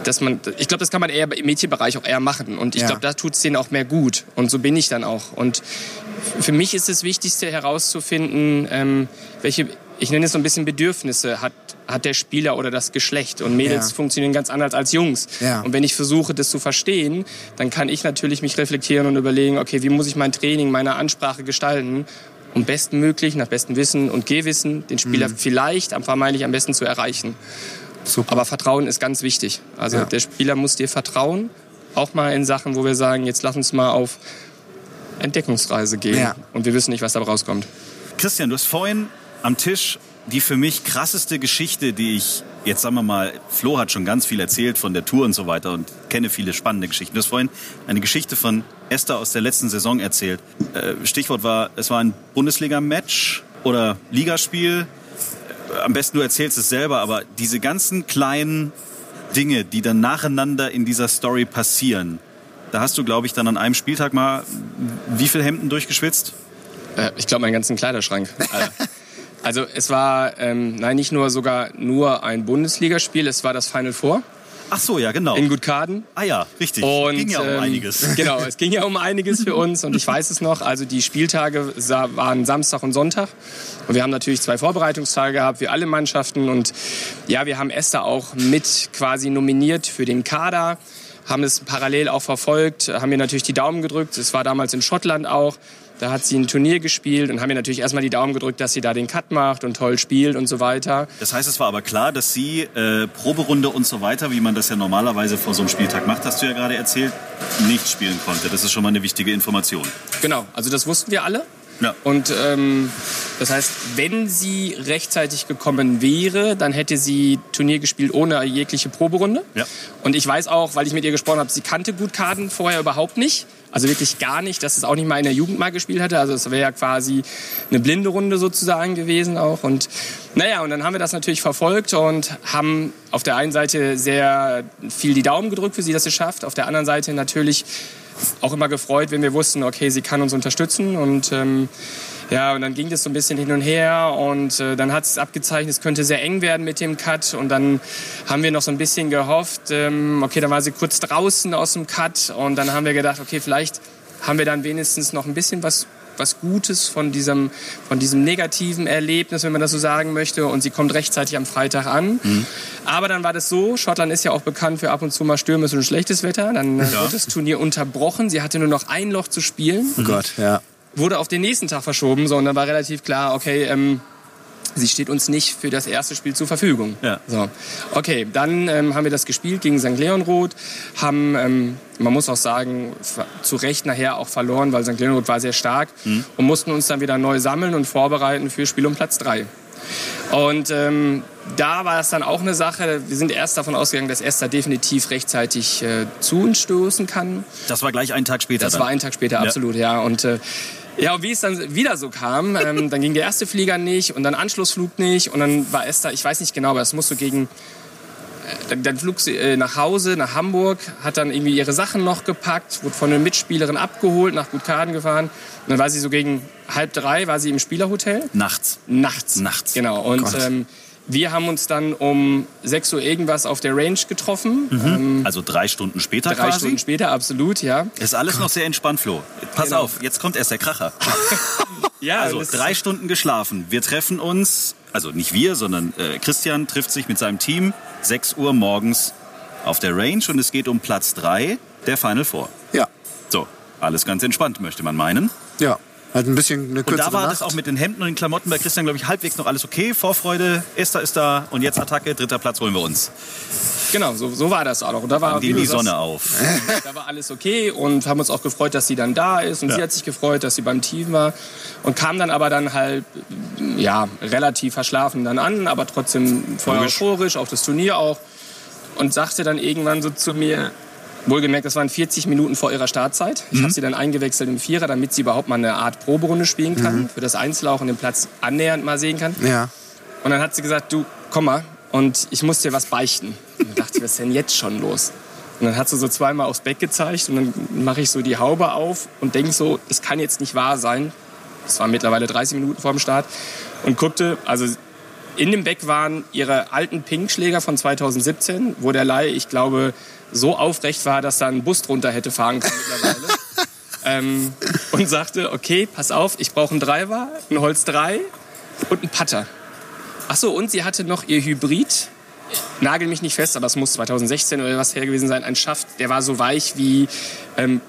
dass man, ich glaube, das kann man eher im Mädchenbereich auch eher machen und ich Ja. glaube, da tut es denen auch mehr gut und so bin ich dann auch und für mich ist das Wichtigste herauszufinden, ähm, welche, ich nenne es so ein bisschen Bedürfnisse hat, hat der Spieler oder das Geschlecht. Und Mädels Ja. funktionieren ganz anders als Jungs. Ja. Und wenn ich versuche, das zu verstehen, dann kann ich natürlich mich reflektieren und überlegen, okay, wie muss ich mein Training, meine Ansprache gestalten, um bestmöglich, nach bestem Wissen und Gehwissen, den Spieler vielleicht am vermeintlich am besten zu erreichen. Super. Aber Vertrauen ist ganz wichtig. Also Ja. der Spieler muss dir vertrauen, auch mal in Sachen, wo wir sagen, jetzt lass uns mal auf Entdeckungsreise gehen. Ja. Und wir wissen nicht, was da rauskommt. Christian, du hast vorhin am Tisch die für mich krasseste Geschichte, die ich, jetzt sagen wir mal, Flo hat schon ganz viel erzählt von der Tour und so weiter und kenne viele spannende Geschichten. Du hast vorhin eine Geschichte von Esther aus der letzten Saison erzählt. Äh, Stichwort war, es war ein Bundesliga-Match oder Ligaspiel. Am besten du erzählst es selber, aber diese ganzen kleinen Dinge, die dann nacheinander in dieser Story passieren, da hast du, glaube ich, dann an einem Spieltag mal wie viel Hemden durchgeschwitzt? Äh, ich glaube, meinen ganzen Kleiderschrank. Äh, also es war, ähm, nein, nicht nur sogar nur ein Bundesligaspiel, es war das Final Four Ach so, ja, genau. in Gutkaden. Ah ja, richtig. Und, Ging ja um ähm, einiges. [laughs] Genau, es ging ja um einiges für uns und ich weiß es noch. Also die Spieltage waren Samstag und Sonntag und wir haben natürlich zwei Vorbereitungstage gehabt, wie alle Mannschaften und ja, wir haben Esther auch mit quasi nominiert für den Kader haben es parallel auch verfolgt, haben mir natürlich die Daumen gedrückt. Es war damals in Schottland auch. Da hat sie ein Turnier gespielt und haben mir natürlich erstmal die Daumen gedrückt, dass sie da den Cut macht und toll spielt und so weiter. Das heißt, es war aber klar, dass sie äh, Proberunde und so weiter, wie man das ja normalerweise vor so einem Spieltag macht, hast du ja gerade erzählt, nicht spielen konnte. Das ist schon mal eine wichtige Information. Genau, also das wussten wir alle. Ja. Und ähm, das heißt, wenn sie rechtzeitig gekommen wäre, dann hätte sie Turnier gespielt ohne jegliche Proberunde. Ja. Und ich weiß auch, weil ich mit ihr gesprochen habe, sie kannte gut Karten vorher überhaupt nicht. Also wirklich gar nicht, dass es auch nicht mal in der Jugend mal gespielt hatte. Also es wäre ja quasi eine blinde Runde sozusagen gewesen auch. Und naja, und dann haben wir das natürlich verfolgt und haben auf der einen Seite sehr viel die Daumen gedrückt für sie, dass sie es schafft. Auf der anderen Seite natürlich auch immer gefreut, wenn wir wussten, okay, sie kann uns unterstützen und ähm, ja, und dann ging das so ein bisschen hin und her und äh, dann hat es abgezeichnet, es könnte sehr eng werden mit dem Cut und dann haben wir noch so ein bisschen gehofft, ähm, okay, dann war sie kurz draußen aus dem Cut und dann haben wir gedacht, okay, vielleicht haben wir dann wenigstens noch ein bisschen was was Gutes von diesem, von diesem negativen Erlebnis, wenn man das so sagen möchte. Und sie kommt rechtzeitig am Freitag an. Aber dann war das so, Schottland ist ja auch bekannt für ab und zu mal stürmisches und schlechtes Wetter. Dann äh, wird das Turnier unterbrochen. Sie hatte nur noch ein Loch zu spielen Oh Gott, ja. Wurde auf den nächsten Tag verschoben, so, und dann war relativ klar, okay, ähm, sie steht uns nicht für das erste Spiel zur Verfügung. Ja. So. Okay, dann ähm, haben wir das gespielt gegen St. Leonroth, haben, ähm, man muss auch sagen, zu Recht nachher auch verloren, weil St. Leonroth war sehr stark und mussten uns dann wieder neu sammeln und vorbereiten für Spiel um Platz 3. Und ähm, da war es dann auch eine Sache, wir sind erst davon ausgegangen, dass Esther definitiv rechtzeitig äh, zu uns stoßen kann. Das war gleich einen Tag später. Das dann. war einen Tag später, absolut, ja. Und äh, ja, und wie es dann wieder so kam, ähm, dann ging der erste Flieger nicht und dann Anschlussflug nicht und dann war Esther, ich weiß nicht genau, aber es muss so gegen äh, dann, dann flog sie äh, nach Hause, nach Hamburg, hat dann irgendwie ihre Sachen noch gepackt, wurde von einer Mitspielerin abgeholt, nach Gutkaden gefahren. Und dann war sie so gegen halb drei, war sie im Spielerhotel. Nachts. Nachts. Nachts. Genau. Und ähm, wir haben uns dann um 6 Uhr irgendwas auf der Range getroffen. Ähm, Also drei Stunden später drei quasi. Stunden später, absolut, ja. Ist alles noch sehr entspannt, Flo. Pass Genau. auf, jetzt kommt erst der Kracher. [laughs] Ja, Also drei Stunden geschlafen. Wir treffen uns, also nicht wir, sondern äh, Christian trifft sich mit seinem Team 6 Uhr morgens auf der Range und es geht um Platz 3 der Final Four. Ja, So, alles ganz entspannt, möchte man meinen. ja. Halt ein bisschen eine Und kürzere da war Nacht. das auch mit den Hemden und den Klamotten bei Christian, glaube ich, halbwegs noch alles okay. Vorfreude, Esther ist da und jetzt Attacke, dritter Platz holen wir uns. Genau, so, so war das auch. Und da war, ging die sagst, Sonne auf. [laughs] Da war alles okay und haben uns auch gefreut, dass sie dann da ist. Und Ja. sie hat sich gefreut, dass sie beim Team war. Und kam dann aber dann halt, ja, relativ verschlafen dann an, aber trotzdem voll euphorisch, auf das Turnier auch. Und sagte dann irgendwann so zu mir, wohlgemerkt, das waren 40 Minuten vor ihrer Startzeit. Ich habe sie dann eingewechselt im Vierer, damit sie überhaupt mal eine Art Proberunde spielen kann, für das Einzel auch und den Platz annähernd mal sehen kann. ja. Und dann hat sie gesagt, du, komm mal, und ich muss dir was beichten. Und dann dachte ich, was ist denn jetzt schon los? Und dann hat sie so zweimal aufs Bett gezeigt und dann mache ich so die Haube auf und denke so, es kann jetzt nicht wahr sein. Es war mittlerweile 30 Minuten vor dem Start und guckte, also in dem Beck waren ihre alten Pinkschläger von 2017, wo der Leih, ich glaube, so aufrecht war, dass da ein Bus drunter hätte fahren können mittlerweile. [laughs] ähm, und sagte, okay, pass auf, ich brauche einen Driver, ein Holz 3 und einen Putter. Ach so, und sie hatte noch ihr Hybrid. Nagel mich nicht fest, aber es muss 2016 oder was her gewesen sein. Ein Schaft, der war so weich wie ähm,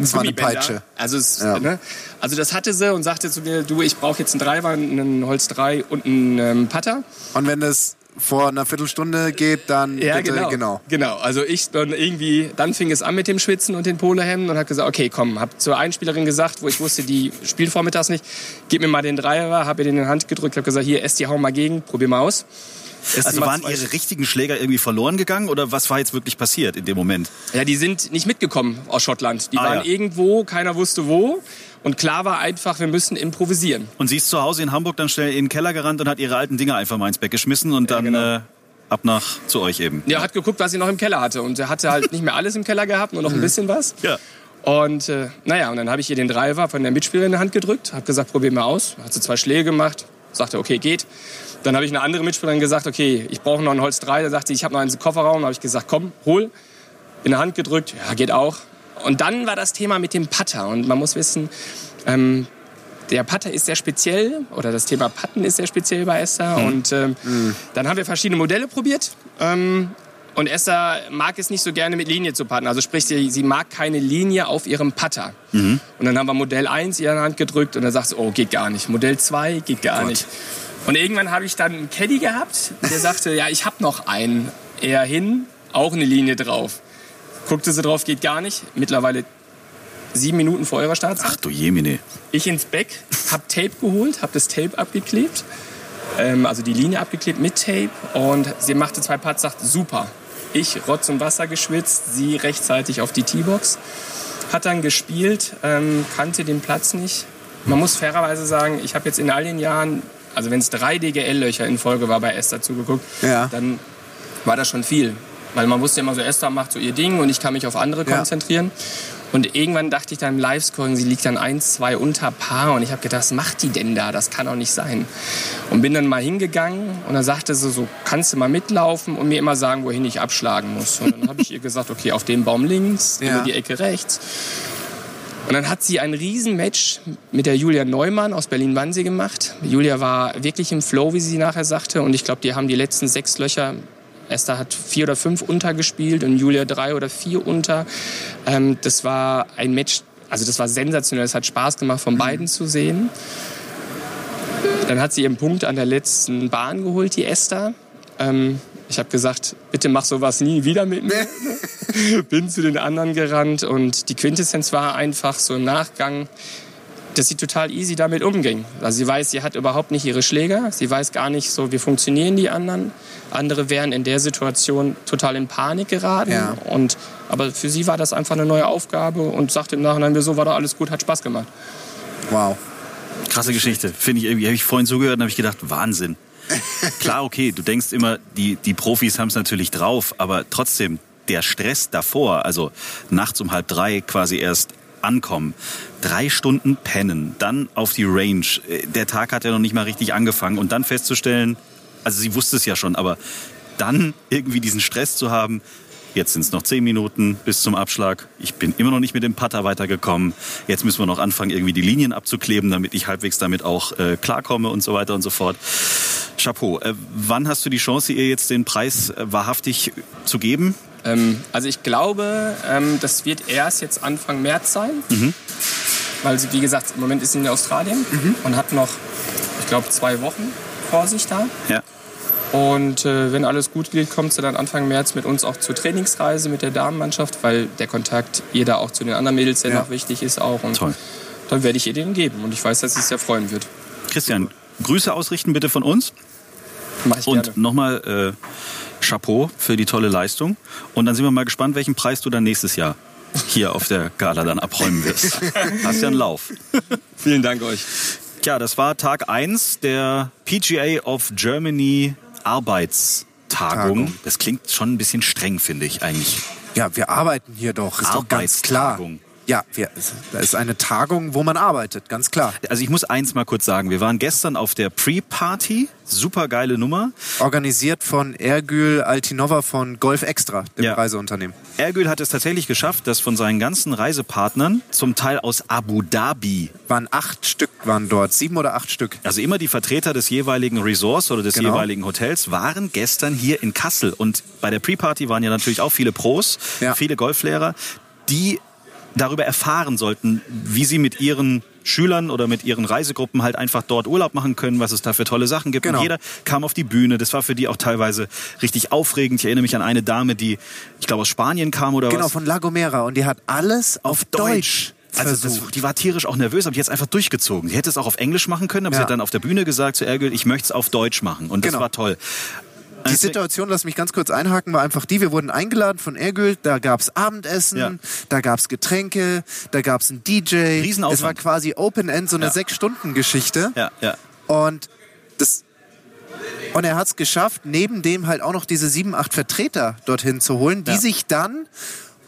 Das war eine. Peitsche. Also, es, Ja. ne? also das hatte sie und sagte zu mir, du, ich brauche jetzt einen Driver, einen Holz 3 und einen ähm, Putter. Und wenn das vor einer Viertelstunde geht, dann Ja, bitte, genau. genau. Genau. Also ich dann irgendwie, dann fing es an mit dem Schwitzen und den Polohemden und habe gesagt, okay, komm, hab zur Einspielerin gesagt, wo ich wusste, die spielt vormittags nicht, gib mir mal den Dreier, habe ihr den in die Hand gedrückt, habe gesagt, hier, Esti, hau mal gegen, probier mal aus. Esti Also waren ihre richtigen Schläger irgendwie verloren gegangen oder was war jetzt wirklich passiert in dem Moment? Ja, die sind nicht mitgekommen aus Schottland. Die Ah, waren ja. irgendwo, keiner wusste wo. Und klar war einfach, wir müssen improvisieren. Und sie ist zu Hause in Hamburg dann schnell in den Keller gerannt und hat ihre alten Dinger einfach mal ins Bett geschmissen und dann genau. äh, ab nach zu euch eben. Ja, hat geguckt, was sie noch im Keller hatte. Und er hatte halt [laughs] nicht mehr alles im Keller gehabt, nur noch ein bisschen was. Ja. Und äh, naja, und dann habe ich ihr den Driver von der Mitspielerin in die Hand gedrückt, habe gesagt, probier mal aus. Hat sie zwei Schläge gemacht, sagte, okay, geht. Dann habe ich eine andere Mitspielerin gesagt, okay, ich brauche noch ein Holz 3. Da sagte sie, ich habe noch einen Kofferraum. Da habe ich gesagt, komm, hol. In der Hand gedrückt, ja, geht auch. Und dann war das Thema mit dem Putter. Und man muss wissen, ähm, der Putter ist sehr speziell oder das Thema Putten ist sehr speziell bei Esther. Und ähm, dann haben wir verschiedene Modelle probiert. Ähm, Und Esther mag es nicht so gerne mit Linie zu putten. Also sprich, sie, sie mag keine Linie auf ihrem Putter. Und dann haben wir Modell 1 ihr in die Hand gedrückt und dann sagt sie, oh, geht gar nicht. Modell 2 geht gar Gott. nicht. Und irgendwann habe ich dann einen Caddy gehabt, der sagte, ja, ich habe noch einen. Er hin, auch eine Linie drauf. Guckte sie drauf, geht gar nicht. Mittlerweile sieben Minuten vor eurer Startzeit. Ach du Jemine. Ich ins Back, hab Tape geholt, hab das Tape abgeklebt, ähm, also die Linie abgeklebt mit Tape und sie machte zwei Putts, sagt super. Ich Rotz und Wasser geschwitzt, sie rechtzeitig auf die T-Box, hat dann gespielt, ähm, kannte den Platz nicht. Man muss fairerweise sagen, ich habe jetzt in all den Jahren, also wenn es drei DGL-Löcher in Folge war bei Esther zugeguckt, Ja. dann war das schon viel. Weil man wusste immer so, Esther macht so ihr Ding und ich kann mich auf andere Ja. konzentrieren. Und irgendwann dachte ich dann im Livescoring, sie liegt dann eins, zwei unter Paar. Und ich habe gedacht, was macht die denn da? Das kann doch nicht sein. Und bin dann mal hingegangen und dann sagte sie so, kannst du mal mitlaufen und mir immer sagen, wohin ich abschlagen muss. Und dann habe ich ihr gesagt, okay, auf dem Baum links, Ja. über die Ecke rechts. Und dann hat sie ein Riesenmatch mit der Julia Neumann aus Berlin-Wannsee gemacht. Julia war wirklich im Flow, wie sie nachher sagte. Und ich glaube, die haben die letzten sechs Löcher Esther hat vier oder fünf untergespielt und Julia drei oder vier unter. Ähm, das war ein Match, also das war sensationell. Es hat Spaß gemacht, von beiden zu sehen. Dann hat sie ihren Punkt an der letzten Bahn geholt, die Esther. Ich habe gesagt, bitte mach sowas nie wieder mit mir. [laughs] Bin zu den anderen gerannt und die Quintessenz war einfach so im Nachgang, dass sie total easy damit umging. Also sie weiß, sie hat überhaupt nicht ihre Schläger. Sie weiß gar nicht so, wie funktionieren die anderen. Andere wären in der Situation total in Panik geraten. Ja. Und, aber für sie war das einfach eine neue Aufgabe und sagte im Nachhinein, wieso war da alles gut, hat Spaß gemacht. Wow. Krasse Geschichte. Finde ich irgendwie, habe ich vorhin zugehört und habe ich gedacht, Wahnsinn. Klar, okay, du denkst immer, die, die Profis haben es natürlich drauf, aber trotzdem, der Stress davor, also nachts um halb drei quasi erst ankommen, drei Stunden pennen, dann auf die Range, äh, der Tag hat ja noch nicht mal richtig angefangen und dann festzustellen, also sie wusste es ja schon, aber dann [laughs] irgendwie diesen Stress zu haben, Jetzt sind es noch zehn Minuten bis zum Abschlag. Ich bin immer noch nicht mit dem Putter weitergekommen. Jetzt müssen wir noch anfangen, irgendwie die Linien abzukleben, damit ich halbwegs damit auch äh, klarkomme und so weiter und so fort. Chapeau. Äh, wann hast du die Chance, ihr jetzt den Preis äh, wahrhaftig zu geben? Ähm, also ich glaube, ähm, das wird erst jetzt Anfang März sein. Weil sie, wie gesagt, im Moment ist sie in Australien und hat noch, ich glaube, zwei Wochen vor sich da. Ja. Und äh, wenn alles gut geht, kommt sie dann Anfang März mit uns auch zur Trainingsreise mit der Damenmannschaft, weil der Kontakt ihr da auch zu den anderen Mädels ja Ja. noch wichtig ist auch. Und Toll. dann werde ich ihr den geben. Und ich weiß, dass sie es sehr freuen wird. Christian, Grüße ausrichten bitte von uns. Mach ich Und nochmal äh, Chapeau für die tolle Leistung. Und dann sind wir mal gespannt, welchen Preis du dann nächstes Jahr hier auf der Gala dann abräumen wirst. [laughs] Hast ja einen Lauf. Vielen Dank euch. Tja, das war Tag 1 der PGA of Germany Arbeitstagung. Tagung. Das klingt schon ein bisschen streng, finde ich eigentlich. Ja, wir arbeiten hier doch. Ist doch ganz klar. Ja, wir, da ist eine Tagung, wo man arbeitet, ganz klar. Also ich muss eins mal kurz sagen. Wir waren gestern auf der Pre-Party. Super geile Nummer. Organisiert von Ergül Altinova von Golf Extra, dem Ja. Reiseunternehmen. Ergül hat es tatsächlich geschafft, dass von seinen ganzen Reisepartnern, zum Teil aus Abu Dhabi, Waren acht Stück, waren dort, sieben oder acht Stück. also immer die Vertreter des jeweiligen Resorts oder des Genau. jeweiligen Hotels, waren gestern hier in Kassel. Und bei der Pre-Party waren ja natürlich auch viele Pros, Ja. viele Golflehrer, die darüber erfahren sollten, wie sie mit ihren Schülern oder mit ihren Reisegruppen halt einfach dort Urlaub machen können, was es da für tolle Sachen gibt. Genau. Und jeder kam auf die Bühne. Das war für die auch teilweise richtig aufregend. Ich erinnere mich an eine Dame, die, ich glaube, aus Spanien kam oder Genau, was. von La Gomera. Und die hat alles auf, Deutsch, Also das, die war tierisch auch nervös, aber die hat es einfach durchgezogen. Die hätte es auch auf Englisch machen können, aber sie Ja. hat dann auf der Bühne gesagt zu Ergül, ich möchte es auf Deutsch machen. Und das Genau. war toll. Die Situation, lass mich ganz kurz einhaken, war einfach die, wir wurden eingeladen von Ergül, da gab's Abendessen, Ja. da gab's Getränke, da gab's einen DJ. Es war quasi Open-End, so eine. Sechs-Stunden-Geschichte. Ja, ja. Und das und er hat es geschafft, neben dem halt auch noch diese sieben, acht Vertreter dorthin zu holen, die Ja. sich dann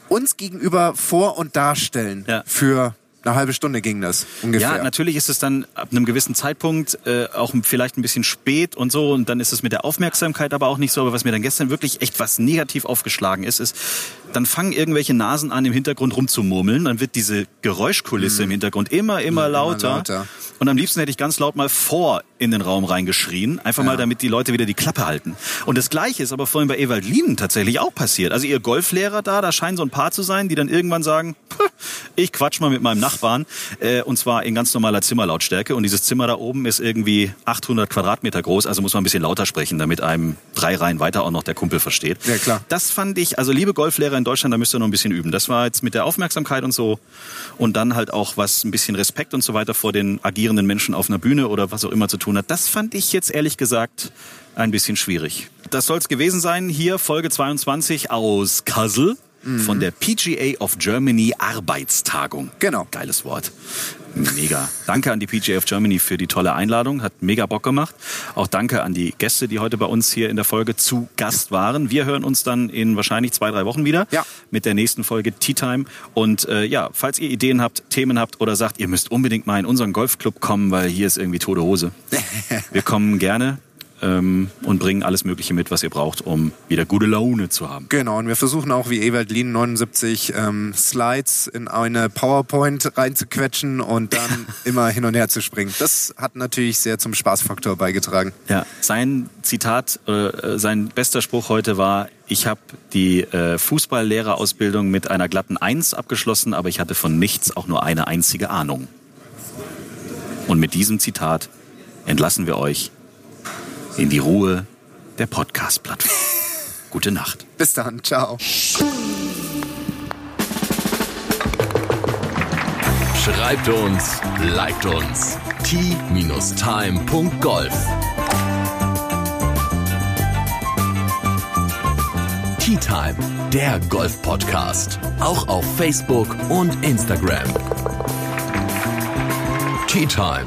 uns gegenüber vor- und darstellen. Ja. Für eine halbe Stunde ging das ungefähr. Ja, natürlich ist es dann ab einem gewissen Zeitpunkt äh, auch vielleicht ein bisschen spät und so und dann ist es mit der Aufmerksamkeit aber auch nicht so. Aber was mir dann gestern wirklich echt was negativ aufgeschlagen ist, ist, dann fangen irgendwelche Nasen an, im Hintergrund rumzumurmeln. Dann wird diese Geräuschkulisse im Hintergrund immer, immer lauter. lauter. Und am liebsten hätte ich ganz laut mal vor in den Raum reingeschrien. Einfach mal, damit die Leute wieder die Klappe halten. Und das Gleiche ist aber vorhin bei Ewald Lienen tatsächlich auch passiert. Also ihr Golflehrer da, da scheinen so ein paar zu sein, die dann irgendwann sagen, "Puh, ich quatsch mal mit meinem Nachbarn. Äh, und zwar in ganz normaler Zimmerlautstärke. Und dieses Zimmer da oben ist irgendwie 800 Quadratmeter groß. Also muss man ein bisschen lauter sprechen, damit einem drei Reihen weiter auch noch der Kumpel versteht. Ja, klar. Das fand ich, also liebe Golflehrer in Deutschland, da müsst ihr noch ein bisschen üben. Das war jetzt mit der Aufmerksamkeit und so. Und dann halt auch was, ein bisschen Respekt und so weiter vor den agierenden Menschen auf einer Bühne oder was auch immer zu tun hat. Das fand ich jetzt ehrlich gesagt ein bisschen schwierig. Das soll es gewesen sein. Hier Folge 22 aus Kassel. Von der PGA of Germany Arbeitstagung. Genau. Geiles Wort. Mega. Danke an die PGA of Germany für die tolle Einladung. Hat mega Bock gemacht. Auch danke an die Gäste, die heute bei uns hier in der Folge zu Gast waren. Wir hören uns dann in wahrscheinlich zwei, drei Wochen wieder. Ja. Mit der nächsten Folge Tea Time. Und äh, ja, falls ihr Ideen habt, Themen habt oder sagt, ihr müsst unbedingt mal in unseren Golfclub kommen, weil hier ist irgendwie tote Hose. Wir kommen gerne ähm, und bringen alles Mögliche mit, was ihr braucht, um wieder gute Laune zu haben. Genau, und wir versuchen auch wie Ewald Lien 79 ähm, Slides in eine PowerPoint reinzuquetschen und dann [laughs] immer hin und her zu springen. Das hat natürlich sehr zum Spaßfaktor beigetragen. Ja, sein Zitat, äh, sein bester Spruch heute war, ich habe die äh, Fußballlehrerausbildung mit einer glatten Eins abgeschlossen, aber ich hatte von nichts auch nur eine einzige Ahnung. Und mit diesem Zitat entlassen wir euch in die Ruhe der Podcast-Plattform. [laughs] Gute Nacht. Bis dann, ciao. Schreibt uns, liked uns. t-time.golf Tea Time, der Golf-Podcast. Auch auf Facebook und Instagram. Tea Time.